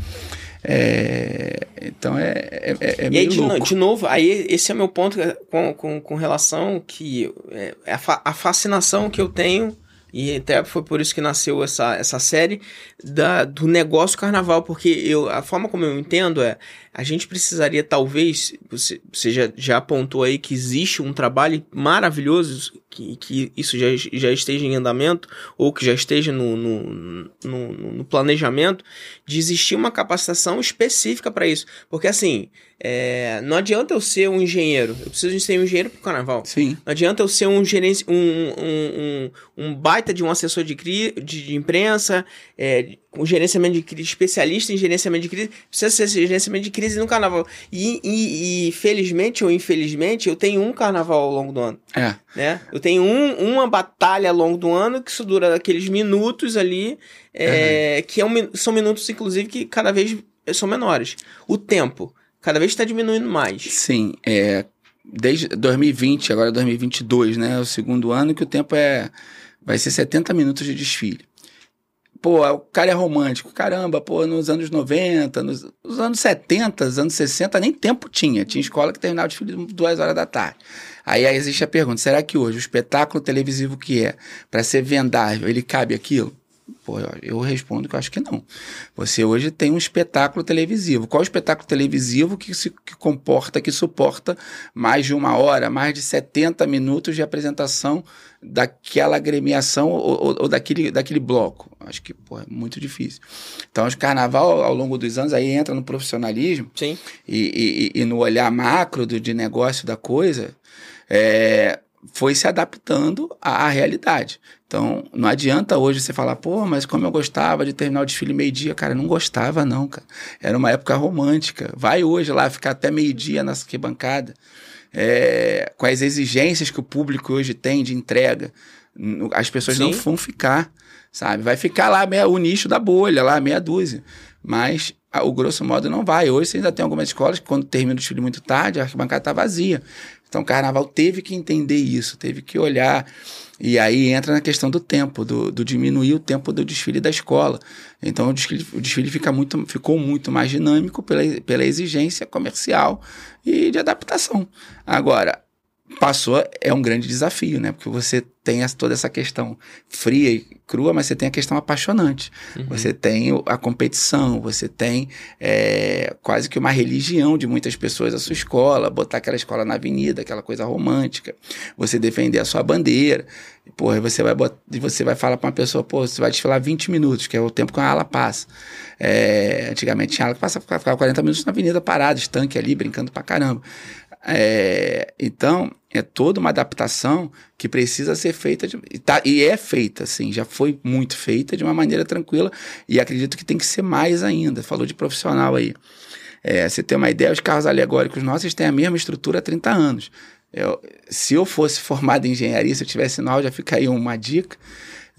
É, então é, é, é e aí, de, no, de, novo, aí esse é meu ponto com, com, com relação que é, é a, fa a fascinação que eu tenho e até foi por isso que nasceu essa, essa série da, do negócio carnaval, porque eu, a forma como eu entendo é a gente precisaria talvez, você, você já, já apontou aí que existe um trabalho maravilhoso, que, que isso já, já esteja em andamento, ou que já esteja no, no, no, no planejamento, de existir uma capacitação específica para isso. Porque assim, é, não adianta eu ser um engenheiro, eu preciso de ser um engenheiro para o carnaval. Sim. Não adianta eu ser um, gerente, um, um, um, um baita de um assessor de, cri, de, de imprensa, é, um gerenciamento de crise, especialista em gerenciamento de crise, precisa ser gerenciamento de crise no carnaval. E, e, e, felizmente ou infelizmente, eu tenho um carnaval ao longo do ano. É. Né? Eu tenho um, uma batalha ao longo do ano que isso dura aqueles minutos ali, é, uhum. que é um, são minutos, inclusive, que cada vez são menores. O tempo cada vez está diminuindo mais. Sim, é. Desde 2020, agora 2022, né? É o segundo ano que o tempo é. Vai ser 70 minutos de desfile pô, o cara é romântico. Caramba, pô, nos anos 90, nos, nos anos 70, nos anos 60, nem tempo tinha. Tinha escola que terminava de filho duas horas da tarde. Aí, aí existe a pergunta: será que hoje o espetáculo televisivo que é para ser vendável, ele cabe aquilo? Pô, eu respondo que eu acho que não. Você hoje tem um espetáculo televisivo. Qual é o espetáculo televisivo que se que comporta, que suporta mais de uma hora, mais de 70 minutos de apresentação daquela agremiação ou, ou, ou, daquele, daquele bloco? Acho que pô, é muito difícil. Então, o carnaval, ao longo dos anos, aí entra no profissionalismo Sim. E, e, e no olhar macro do, de negócio da coisa. É, foi se adaptando à, à, realidade. Então, não adianta hoje você falar, pô, mas como eu gostava de terminar o desfile meio-dia. Cara, não gostava, não, cara. Era uma época romântica. Vai hoje lá ficar até meio-dia na arquibancada. É, com as exigências que o público hoje tem de entrega. As pessoas Sim. não vão ficar, sabe? Vai ficar lá meia, o nicho da bolha, lá, meia dúzia. Mas o grosso modo não vai. Hoje você ainda tem algumas escolas que, quando termina o desfile muito tarde, a arquibancada está vazia. Então o carnaval teve que entender isso, teve que olhar. E aí entra na questão do tempo, do, do diminuir o tempo do desfile da escola. Então o desfile, o desfile fica muito, ficou muito mais dinâmico pela, pela exigência comercial e de adaptação. Agora, passou é um grande desafio, né? Porque você tem toda essa questão fria e crua, mas você tem a questão apaixonante. Uhum. Você tem a competição, você tem é, quase que uma religião de muitas pessoas a sua escola, botar aquela escola na avenida, aquela coisa romântica, você defender a sua bandeira. Porra, você vai botar, você vai falar para uma pessoa, pô, você vai desfilar 20 minutos, que é o tempo que a ala passa. É, antigamente tinha ala que passava, ficava 40 minutos na avenida parado, estanque ali, brincando pra caramba. É, então, é toda uma adaptação que precisa ser feita de, e, tá, e é feita, assim, já foi muito feita de uma maneira tranquila e acredito que tem que ser mais ainda. Falou de profissional aí. É, você tem uma ideia, os carros alegóricos nossos têm a mesma estrutura há 30 anos. Eu, se eu fosse [laughs] formado em engenharia, se eu tivesse no já fica aí uma dica.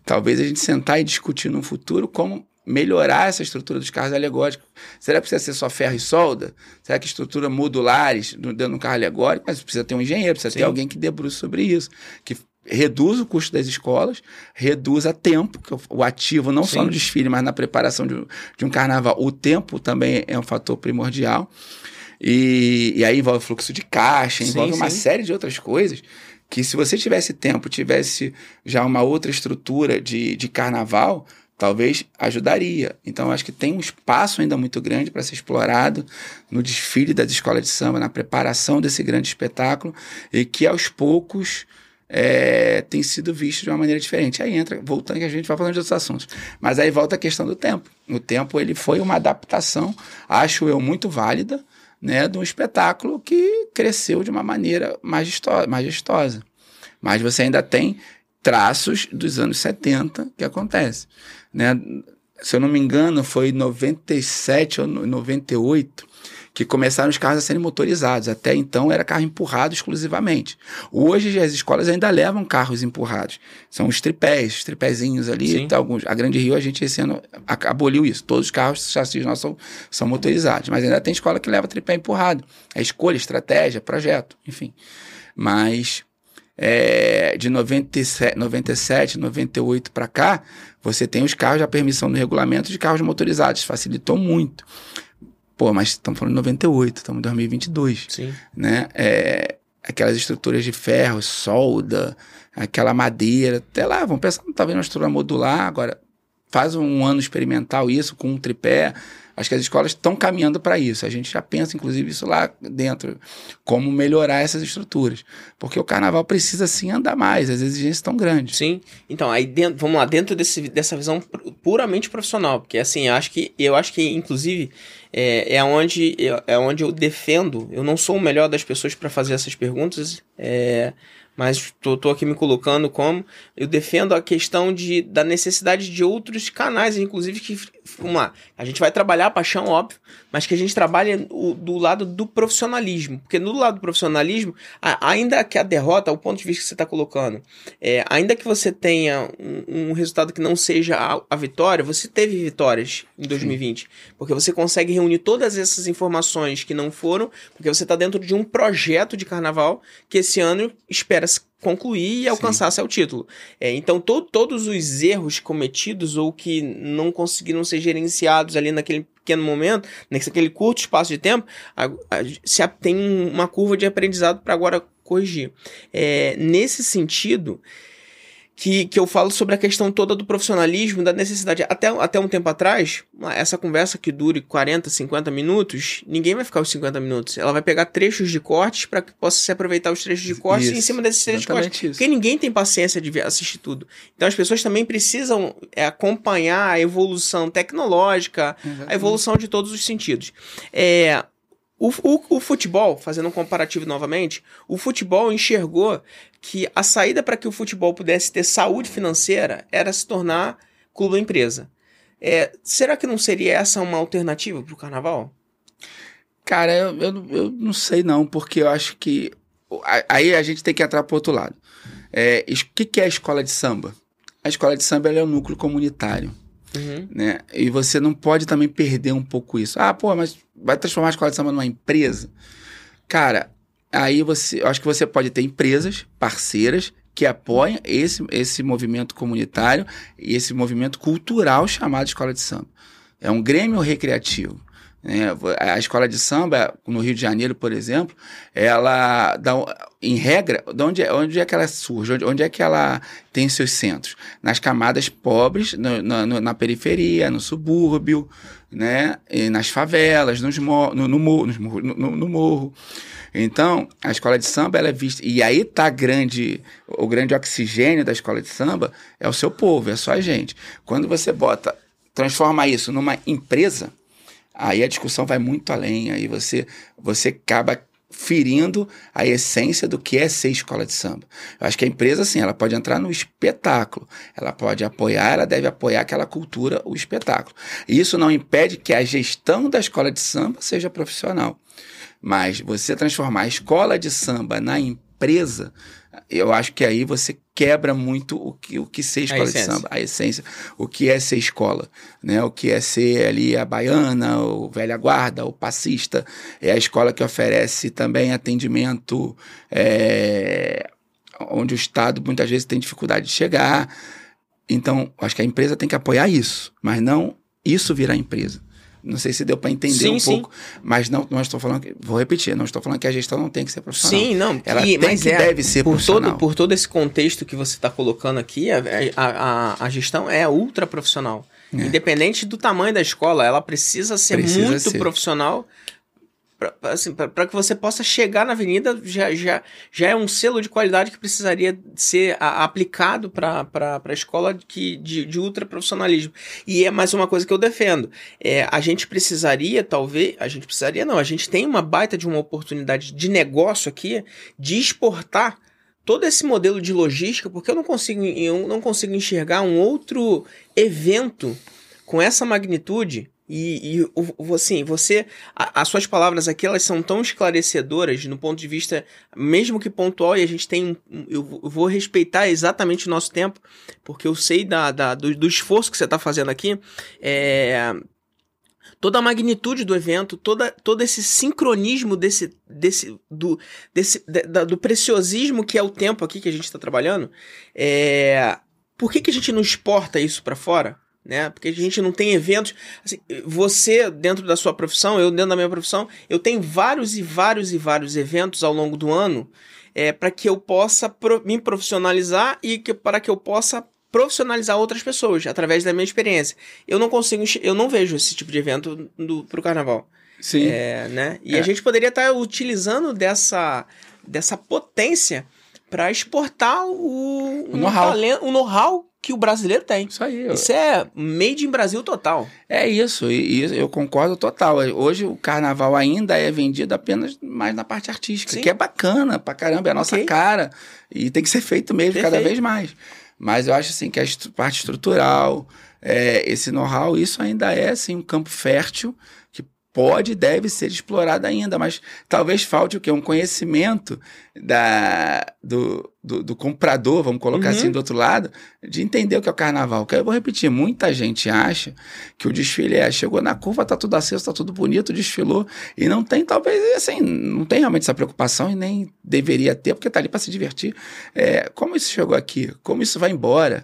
Talvez a gente sentar e discutir no futuro como melhorar essa estrutura dos carros alegóricos. Será que precisa ser só ferro e solda? Será que estrutura modulares dentro do carro alegórico? Mas precisa ter um engenheiro, precisa Sim. ter alguém que debruce sobre isso, que reduz o custo das escolas, reduz a tempo, que o ativo não Sim. só no desfile, mas na preparação de, de, um carnaval. O tempo também é um fator primordial. E, e aí envolve fluxo de caixa, envolve sim, uma sim. série de outras coisas que se você tivesse tempo, tivesse já uma outra estrutura de, de carnaval, talvez ajudaria. Então, acho que tem um espaço ainda muito grande para ser explorado no desfile das escolas de samba, na preparação desse grande espetáculo, e que aos poucos é, tem sido visto de uma maneira diferente. Aí entra, voltando que a gente vai falando de outros assuntos. Mas aí volta a questão do tempo. O tempo ele foi uma adaptação, acho eu, muito válida, né, de um espetáculo que cresceu de uma maneira majestosa. Mas você ainda tem traços dos anos 70 que acontece. Né? Se eu não me engano, foi em 97 ou 98 que começaram os carros a serem motorizados. Até então era carro empurrado exclusivamente. Hoje as escolas ainda levam carros empurrados. São os tripés, os tripézinhos ali. alguns, a Grande Rio, a gente esse ano aboliu isso. Todos os carros, chassis nossos são, são motorizados. Mas ainda tem escola que leva tripé empurrado. É escolha, estratégia, projeto, enfim. Mas é, de 97, 97 98 para cá, você tem os carros, a permissão do regulamento de carros motorizados. Facilitou muito. Pô, mas estamos falando de 98, estamos em 2022. Sim. Né? É, aquelas estruturas de ferro, solda, aquela madeira, até lá, vamos pensar, talvez uma estrutura modular, agora faz um ano experimental isso com um tripé, Acho que as escolas estão caminhando para isso. A gente já pensa, inclusive, isso lá dentro, como melhorar essas estruturas. Porque o carnaval precisa sim andar mais, as exigências estão grandes. Sim. Então, aí dentro, vamos lá, dentro desse, dessa visão puramente profissional, porque assim, eu acho que, eu acho que inclusive, é, é, onde, é, é onde eu defendo. Eu não sou o melhor das pessoas para fazer essas perguntas. É, mas estou aqui me colocando como eu defendo a questão de, da necessidade de outros canais, inclusive que vamos lá, a gente vai trabalhar a paixão, óbvio, mas que a gente trabalhe o, do lado do profissionalismo, porque no lado do profissionalismo, a, ainda que a derrota, o ponto de vista que você está colocando, é, ainda que você tenha um, um resultado que não seja a, a, vitória, você teve vitórias em 2020, Sim. porque você consegue reunir todas essas informações que não foram, porque você está dentro de um projeto de carnaval que esse ano espera concluir e alcançar seu título. É, então, to todos os erros cometidos ou que não conseguiram ser gerenciados ali naquele pequeno momento, naquele curto espaço de tempo, a, a, se a, tem uma curva de aprendizado para agora corrigir. É, nesse sentido, que, que eu falo sobre a questão toda do profissionalismo, da necessidade. Até, até um tempo atrás, essa conversa que dure 40, 50 minutos, ninguém vai ficar os 50 minutos. Ela vai pegar trechos de cortes para que possa se aproveitar os trechos de cortes isso, e em cima desses trechos de cortes. Isso. Porque ninguém tem paciência de assistir tudo. Então as pessoas também precisam é, acompanhar a evolução tecnológica, Exatamente. a evolução de todos os sentidos. É, o, o, o, futebol, fazendo um comparativo novamente, o futebol enxergou que a saída para que o futebol pudesse ter saúde financeira era se tornar clube empresa. É, será que não seria essa uma alternativa para o carnaval? Cara, eu, eu, eu, não sei não, porque eu acho que aí a gente tem que entrar para outro lado. É, o que, é a escola de samba? A escola de samba é o núcleo comunitário. Uhum. Né? E você não pode também perder um pouco isso. Ah, pô, mas vai transformar a escola de samba numa empresa? Cara, aí você, acho que você pode ter empresas parceiras que apoiam esse, esse movimento comunitário e esse movimento cultural chamado escola de samba. É um grêmio recreativo. Né? A escola de samba, no Rio de Janeiro, por exemplo, ela, dá, em regra, de onde, é, onde é que ela surge? Onde, onde é que ela tem seus centros? Nas camadas pobres, no, no, na periferia, no subúrbio, né? E nas favelas, nos no, no, no, no, no morro. Então, a escola de samba ela é vista. E aí tá grande, o grande oxigênio da escola de samba é o seu povo, é a sua gente. Quando você bota, transforma isso numa empresa, aí a discussão vai muito além. Aí você, você acaba ferindo a essência do que é ser escola de samba. Eu acho que a empresa, assim, ela pode entrar no espetáculo, ela pode apoiar, ela deve apoiar aquela cultura, o espetáculo. E isso não impede que a gestão da escola de samba seja profissional. Mas você transformar a escola de samba na empresa, eu acho que aí você quebra muito o que, o que ser escola de samba, a essência, o que é ser escola, né? O que é ser ali a baiana, o velha guarda, o passista, é a escola que oferece também atendimento é, onde o Estado muitas vezes tem dificuldade de chegar. Então, acho que a empresa tem que apoiar isso, mas não isso virar empresa. Não sei se deu para entender sim, um sim. pouco, mas não, não estou falando, que, vou repetir, não estou falando que a gestão não tem que ser profissional. Sim, não, ela que, tem que é, deve ser por profissional. Todo, por todo esse contexto que você está colocando aqui, a, a, a, gestão é ultra profissional. É. Independente do tamanho da escola, ela precisa ser precisa muito ser. profissional para assim, que você possa chegar na avenida já, já, já é um selo de qualidade que precisaria ser a, aplicado para a escola que, de, de ultraprofissionalismo. E é mais uma coisa que eu defendo. É, a gente precisaria, talvez, a gente precisaria não, a gente tem uma baita de uma oportunidade de negócio aqui de exportar todo esse modelo de logística, porque eu não consigo, eu não consigo enxergar um outro evento com essa magnitude e, e assim, você. As suas palavras aqui elas são tão esclarecedoras no ponto de vista, mesmo que pontual, e a gente tem. Eu, eu vou respeitar exatamente o nosso tempo, porque eu sei da, da do, do, esforço que você está fazendo aqui. É, toda a magnitude do evento, toda, todo esse sincronismo desse, desse, do, desse, da, do preciosismo que é o tempo aqui que a gente está trabalhando. É, por que, que a gente não exporta isso para fora? Né? Porque a gente não tem eventos. Assim, você, dentro da sua profissão, eu dentro da minha profissão, eu tenho vários e vários e vários eventos ao longo do ano é, para que eu possa pro, me profissionalizar e que, para que eu possa profissionalizar outras pessoas através da minha experiência. Eu não consigo, eu não vejo esse tipo de evento do, pro carnaval. Sim. É, né? E é. a gente poderia estar tá utilizando dessa, dessa potência para exportar o, o know-how. Um know-how que o brasileiro tem. Isso aí. Isso é made in Brasil total. É isso, e, e, eu concordo total. Hoje o carnaval ainda é vendido apenas mais na parte artística, Sim. que é bacana pra caramba, é a nossa okay. cara. E tem que ser feito mesmo Perfeito. cada vez mais. Mas eu acho assim que a parte estrutural, é, esse know-how, isso ainda é assim, um campo fértil pode e deve ser explorada ainda, mas talvez falte o que? Um conhecimento da, do, do, do comprador, vamos colocar assim, uhum. assim do outro lado, de entender o que é o carnaval. Que eu vou repetir, muita gente acha que o desfile é, chegou na curva, tá tudo aceso, tá tudo bonito, desfilou, e não tem, talvez, assim, não tem realmente essa preocupação e nem deveria ter, porque tá ali para se divertir. É, como isso chegou aqui? Como isso vai embora?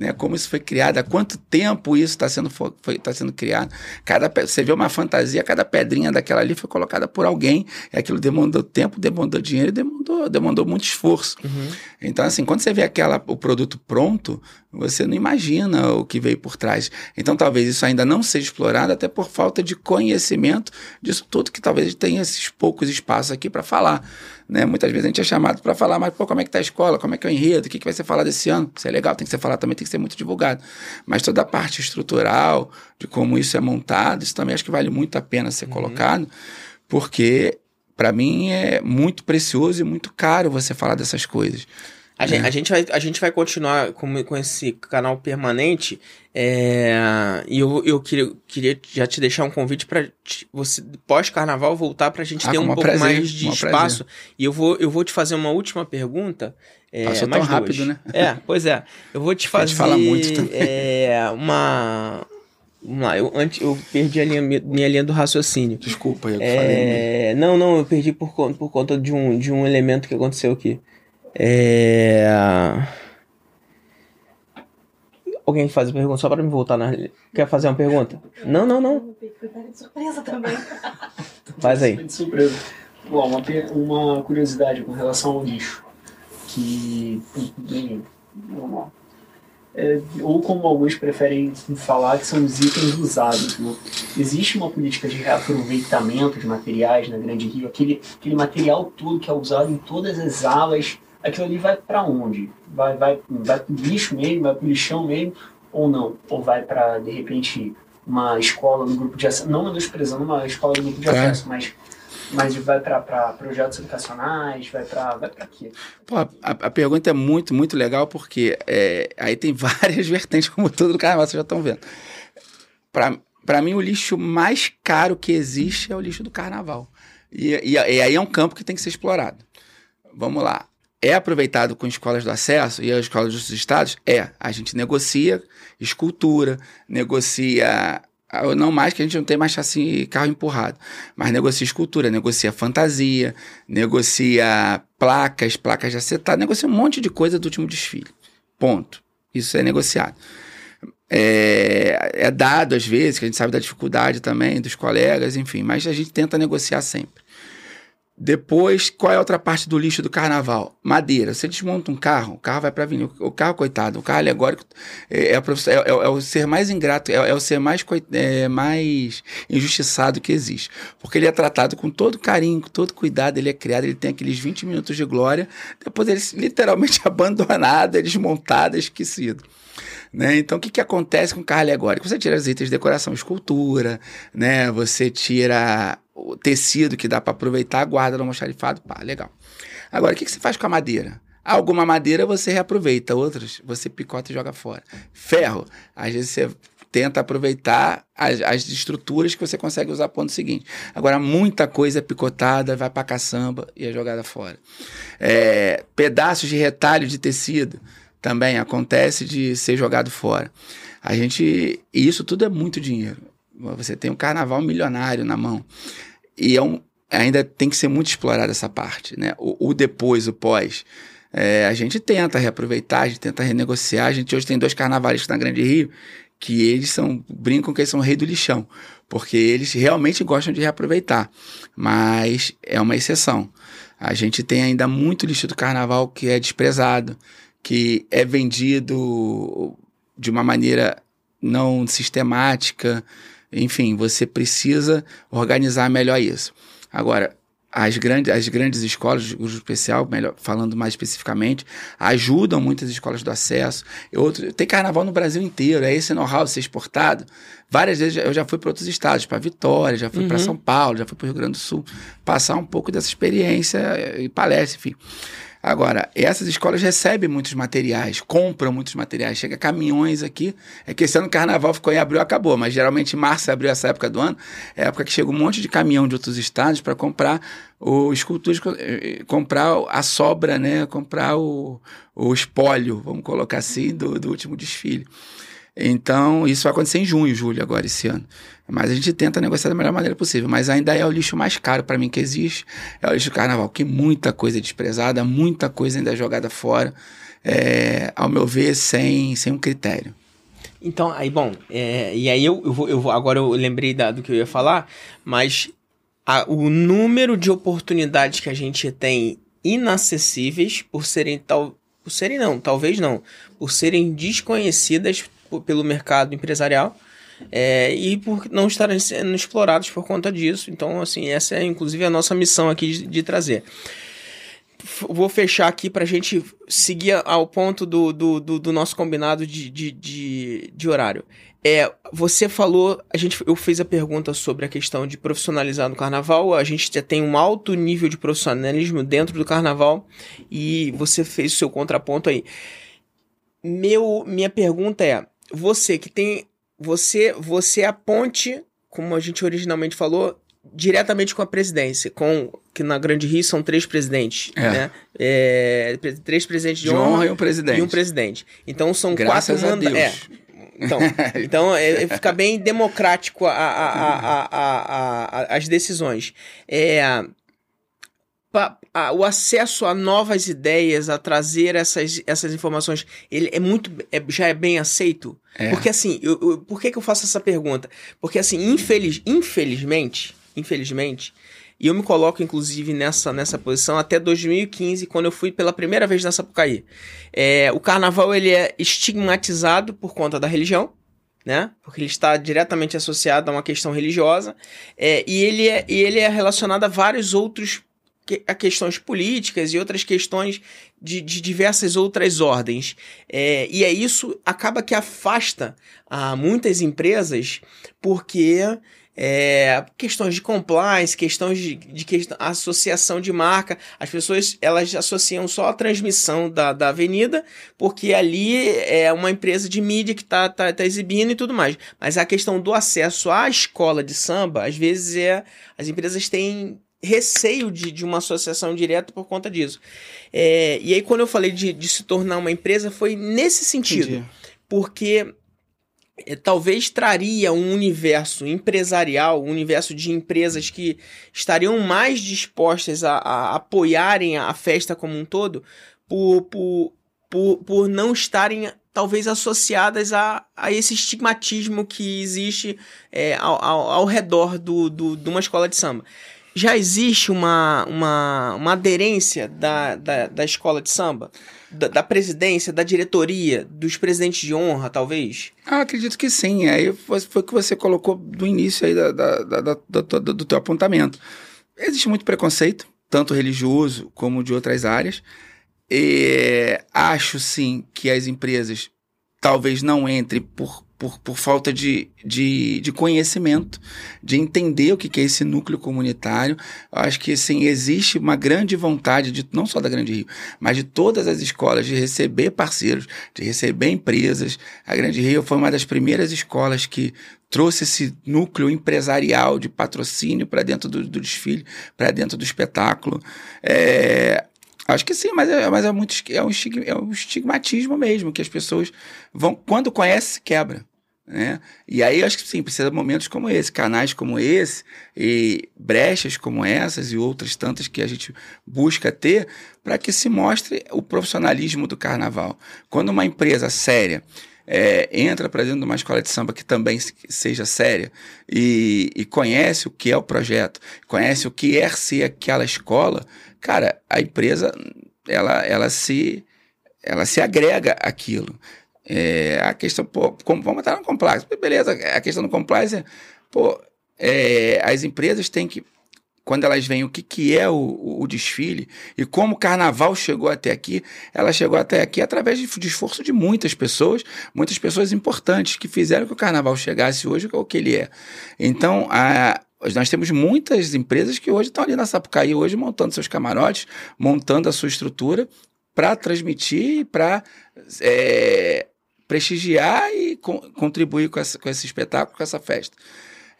Né? Como isso foi criado, há quanto tempo isso está sendo, foi, tá sendo criado. Cada, você vê uma fantasia, cada pedrinha daquela ali foi colocada por alguém, e aquilo demandou tempo, demandou dinheiro, demandou, demandou muito esforço. Uhum. Então, assim, quando você vê aquela, o produto pronto, você não imagina o que veio por trás. Então, talvez isso ainda não seja explorado, até por falta de conhecimento disso tudo, que talvez tenha esses poucos espaços aqui para falar. Né? Muitas vezes a gente é chamado para falar, mas pô, como é que está a escola, como é que é o enredo, o que, que vai ser falado esse ano? Isso é legal, tem que ser falado também, tem que ser muito divulgado. Mas toda a parte estrutural, de como isso é montado, isso também acho que vale muito a pena ser uhum. colocado, porque para mim é muito precioso e muito caro você falar dessas coisas. A, gente, a, é. gente vai, a gente vai continuar com, com esse canal permanente. É, e eu, eu queria, queria já te deixar um convite para você, pós-carnaval, voltar para a gente ah, ter um pouco prazer, mais de espaço. Prazer. E eu vou, eu vou te fazer uma última pergunta. É, Passou tão rápido, né? É, pois é. Eu vou te fazer. falar muito também. É, uma. Vamos lá, eu, antes, eu perdi a linha, minha linha do raciocínio. Desculpa, eu é, falei. Não, não, eu perdi por, por conta de um, de um elemento que aconteceu aqui. É... Alguém faz a pergunta só para me voltar na. Quer fazer uma pergunta? Não, não, não. de surpresa também. [laughs] Faz aí. De surpresa. Bom, uma, uma curiosidade com relação ao lixo. Que. Bem, normal. É, ou como alguns preferem falar, que são os itens usados. Né? Existe uma política de reaproveitamento de materiais na Grande Rio, aquele, aquele material todo que é usado em todas as alas aquilo ali vai para onde? Vai, vai, vai pro lixo mesmo, vai pro lixão mesmo, ou não? Ou vai para, de repente, uma escola no grupo de acesso, não menosprezando uma escola no grupo de claro. acesso, mas mas vai para projetos educacionais, vai para vai para quê? Pô, a, a, pergunta é muito, muito legal porque é, aí tem [laughs] várias vertentes, como tudo do carnaval, vocês já estão vendo. Para mim, o lixo mais caro que existe é o lixo do carnaval. E, e, e aí é um campo que tem que ser explorado. Vamos lá é aproveitado com escolas do acesso e as escolas dos estados? É. A gente negocia escultura, negocia. Ah, não mais que a gente não tem mais chassi carro empurrado, mas negocia escultura, negocia fantasia, negocia placas, placas de acetato, negocia um monte de coisa do último desfile. Ponto. Isso é negociado. É, é dado às vezes, que a gente sabe da dificuldade também dos colegas, enfim, mas a gente tenta negociar sempre Depois, qual é a outra parte do lixo do carnaval? Madeira. Você desmonta um carro, o carro vai para avenida. O carro, coitado, o carro alegórico é, é, é, é, é o ser mais ingrato, é, é o ser mais, é, mais injustiçado que existe. Porque ele é tratado com todo carinho, com todo cuidado, ele é criado, ele tem aqueles 20 minutos de glória, depois ele é literalmente [laughs] abandonado, é desmontado, é esquecido. Né? Então, o que, que acontece com o carro alegórico? Você tira as itens de decoração, escultura, né? você tira o tecido que dá para aproveitar, guarda no almoxarifado, pá, legal. Agora, o que, que você faz com a madeira? Alguma madeira você reaproveita, outras você picota e joga fora. Ferro, às vezes você tenta aproveitar as, as estruturas que você consegue usar ponto seguinte. Agora, muita coisa é picotada, vai para caçamba e é jogada fora. É, pedaços de retalho de tecido também acontece de ser jogado fora. A gente. Isso tudo é muito dinheiro. Você tem um carnaval milionário na mão. E é um, ainda tem que ser muito explorada essa parte, né? O, o depois, o pós. É, a gente tenta reaproveitar, a gente tenta renegociar. A gente hoje tem dois carnavalistas na Grande Rio que eles são brincam que eles são o rei do lixão, porque eles realmente gostam de reaproveitar, mas é uma exceção. A gente tem ainda muito lixo do carnaval que é desprezado, que é vendido de uma maneira não sistemática, enfim, você precisa organizar melhor isso. Agora, as grandes, as grandes escolas, o grupo especial, melhor, falando mais especificamente, ajudam muitas escolas do acesso. Outro, tem carnaval no Brasil inteiro, é esse know-how ser exportado. Várias vezes eu já fui para outros estados, para Vitória, já fui uhum. para São Paulo, já fui para o Rio Grande do Sul, passar um pouco dessa experiência e palestra, enfim. Agora, essas escolas recebem muitos materiais, compram muitos materiais, chega caminhões aqui. É que esse ano o carnaval ficou em abril acabou, mas geralmente março, abril, essa época do ano, é a época que chega um monte de caminhão de outros estados para comprar o esculturas, eh, comprar a sobra, né? Comprar o, o espólio, vamos colocar assim, do, do último desfile. Então, isso vai acontecer em junho, julho, agora, esse ano. Mas a gente tenta negociar da melhor maneira possível. Mas ainda é o lixo mais caro para mim que existe. É o lixo do carnaval, que muita coisa é desprezada, muita coisa ainda é jogada fora, é, ao meu ver, sem, sem um critério. Então, aí, bom, é, e aí eu, eu, vou, eu vou, agora eu lembrei da, do que eu ia falar, mas a, o número de oportunidades que a gente tem inacessíveis por serem tal, por serem não, talvez não, por serem desconhecidas pelo mercado empresarial é, e por não estarem sendo explorados por conta disso. Então, assim, essa é inclusive a nossa missão aqui de, de trazer. Vou fechar aqui para a gente seguir ao ponto do, do, do, do nosso combinado de, de, de, de horário. É, você falou, a gente, eu fiz a pergunta sobre a questão de profissionalizar no carnaval. A gente já tem um alto nível de profissionalismo dentro do carnaval e você fez o seu contraponto aí. Meu, minha pergunta é: você que tem. Você, você é a ponte, como a gente originalmente falou, diretamente com a presidência, com que na Grande Rio são três presidentes, é. né? É, três presidentes de, de honra, honra, e um presidente. E um presidente. Então são Graças quatro mandatos. É. Então, [laughs] então é, fica bem democrático a, a, a, as decisões. É, o acesso a novas ideias, a trazer essas, essas informações, ele é muito é, já é bem aceito? É. Porque assim, eu, eu, por que, que eu faço essa pergunta? Porque assim, infeliz, infelizmente, infelizmente, e eu me coloco inclusive nessa, nessa posição até 2015, quando eu fui pela primeira vez na Sapucaí. É, o carnaval ele é estigmatizado por conta da religião, né? Porque ele está diretamente associado a uma questão religiosa, é, e, ele é, e ele é relacionado a vários outros a questões políticas e outras questões de, de diversas outras ordens. É, e é isso acaba que afasta a muitas empresas porque é, questões de compliance, questões de, de questão, associação de marca, as pessoas elas associam só a transmissão da, da avenida, porque ali é uma empresa de mídia que está tá, tá exibindo e tudo mais. Mas a questão do acesso à escola de samba, às vezes é as empresas têm receio de, de uma associação direta por conta disso. É, e aí, quando eu falei de, de, se tornar uma empresa, foi nesse sentido. Entendi. Porque é, talvez traria um universo empresarial, um universo de empresas que estariam mais dispostas a, a apoiarem a festa como um todo, por, por, por, por não estarem talvez associadas a, a esse estigmatismo que existe é, ao, ao, ao redor do, do, de uma escola de samba. Já existe uma, uma, uma aderência da, da, da escola de samba? Da, da, presidência, da diretoria, dos presidentes de honra, talvez? Ah, acredito que sim. Aí foi o que você colocou do início aí da, da, da, do, do teu apontamento. Existe muito preconceito, tanto religioso como de outras áreas. E acho sim que as empresas talvez não entrem por por, por falta de, de, de, conhecimento, de entender o que, é esse núcleo comunitário. Eu acho que sim, existe uma grande vontade, de, não só da Grande Rio, mas de todas as escolas, de receber parceiros, de receber empresas. A Grande Rio foi uma das primeiras escolas que trouxe esse núcleo empresarial de patrocínio para dentro do, do desfile, para dentro do espetáculo. É, Acho que sim, mas é, mas é muito é um, é um estigmatismo mesmo, que as pessoas vão, quando conhece, quebra. Né? E aí acho que sim, precisa de momentos como esse, canais como esse, e brechas como essas e outras tantas que a gente busca ter para que se mostre o profissionalismo do carnaval. Quando uma empresa séria é, entra para dentro de uma escola de samba que também seja séria e, e conhece o que é o projeto, conhece o que é ser aquela escola, cara, a empresa ela, ela se ela se agrega aquilo. É, a questão, pô, como, vamos estar no compliance. Beleza, a questão do compliance, pô, é, as empresas têm que, quando elas veem o que, que é o, o, desfile e como o carnaval chegou até aqui, ela chegou até aqui através de, de, esforço de muitas pessoas, muitas pessoas importantes que fizeram que o carnaval chegasse hoje o que ele é. Então, a, nós temos muitas empresas que hoje estão ali na Sapucaí, hoje montando seus camarotes, montando a sua estrutura para transmitir, para é, prestigiar e co contribuir com, essa, com esse espetáculo, com essa festa.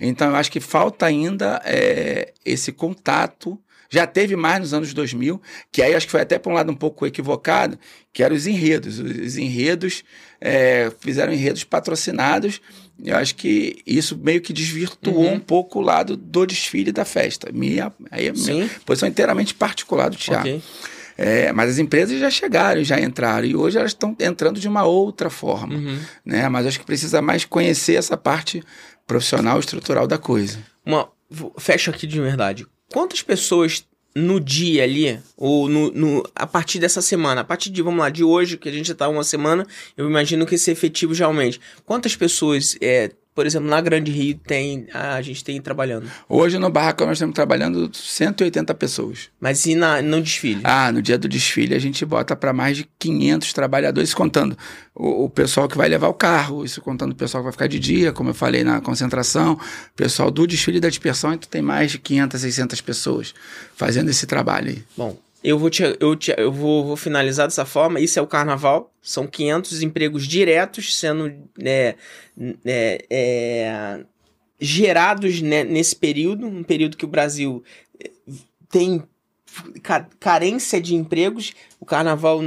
Então, eu acho que falta ainda é, esse contato. Já teve mais nos anos 2000, que aí acho que foi até para um lado um pouco equivocado, que eram os enredos. Os enredos é, fizeram enredos patrocinados. Eu acho que isso meio que desvirtuou uhum. um pouco o lado do desfile da festa. Minha, aí é minha posição inteiramente particular do teatro. Okay. É, mas as empresas já chegaram, já entraram, e hoje elas estão entrando de uma outra forma. Uhum. Né? Mas acho que precisa mais conhecer essa parte profissional estrutural da coisa. Uma, fecho aqui de verdade. Quantas pessoas no dia ali, ou no, no, a partir dessa semana, a partir de, vamos lá, de hoje, que a gente já tá uma semana, eu imagino que esse efetivo já aumente. Quantas pessoas é, por exemplo, na Grande Rio tem a gente tem trabalhando? Hoje no Barracão nós estamos trabalhando 180 pessoas. Mas e na, no desfile? Ah, no dia do desfile a gente bota para mais de 500 trabalhadores, contando o, o, pessoal que vai levar o carro, isso contando o pessoal que vai ficar de dia, como eu falei na concentração, o pessoal do desfile e da dispersão, então tem mais de 500, 600 pessoas fazendo esse trabalho aí. Bom, eu vou, te, eu, te, eu vou, vou finalizar dessa forma. Isso é o carnaval. São 500 empregos diretos sendo é, é, é, gerados né, nesse período, um período que o Brasil é, tem carência de empregos. O carnaval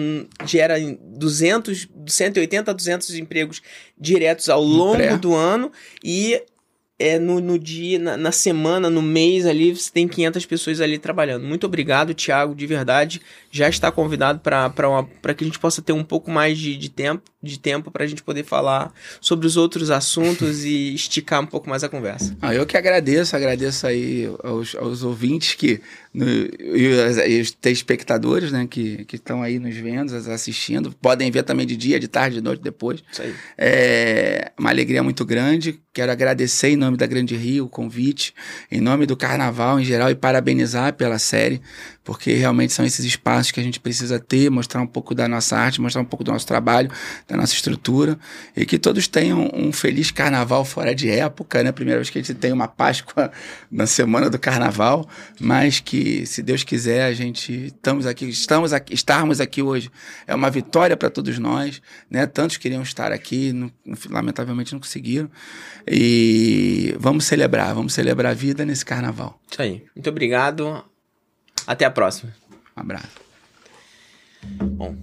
gera 200, 180 a 200 empregos diretos ao longo do ano e é no, no dia, na, na, semana, no mês ali, você tem 500 pessoas ali trabalhando. Muito obrigado, Thiago, de verdade. Já está convidado para que a gente possa ter um pouco mais de, de tempo de tempo para a gente poder falar sobre os outros assuntos e [laughs] esticar um pouco mais a conversa. Ah, eu que agradeço, agradeço aí aos, aos ouvintes que no, e, os telespectadores, né, que estão aí nos vendo, assistindo, podem ver também de dia, de tarde, de noite, depois. Isso aí. É uma alegria muito grande. Quero agradecer em nome da Grande Rio o convite, em nome do Carnaval em geral e parabenizar pela série porque realmente são esses espaços que a gente precisa ter, mostrar um pouco da nossa arte, mostrar um pouco do nosso trabalho, da nossa estrutura, e que todos tenham um feliz carnaval fora de época, né? Primeira vez que a gente tem uma Páscoa [laughs] na semana do carnaval, mas que, se Deus quiser, a gente estamos aqui, estamos aqui, estarmos aqui hoje é uma vitória para todos nós, né? Tantos queriam estar aqui, não, lamentavelmente não conseguiram. E vamos celebrar, vamos celebrar a vida nesse carnaval. Isso aí. Muito obrigado. Até a próxima. Um abraço. Bom,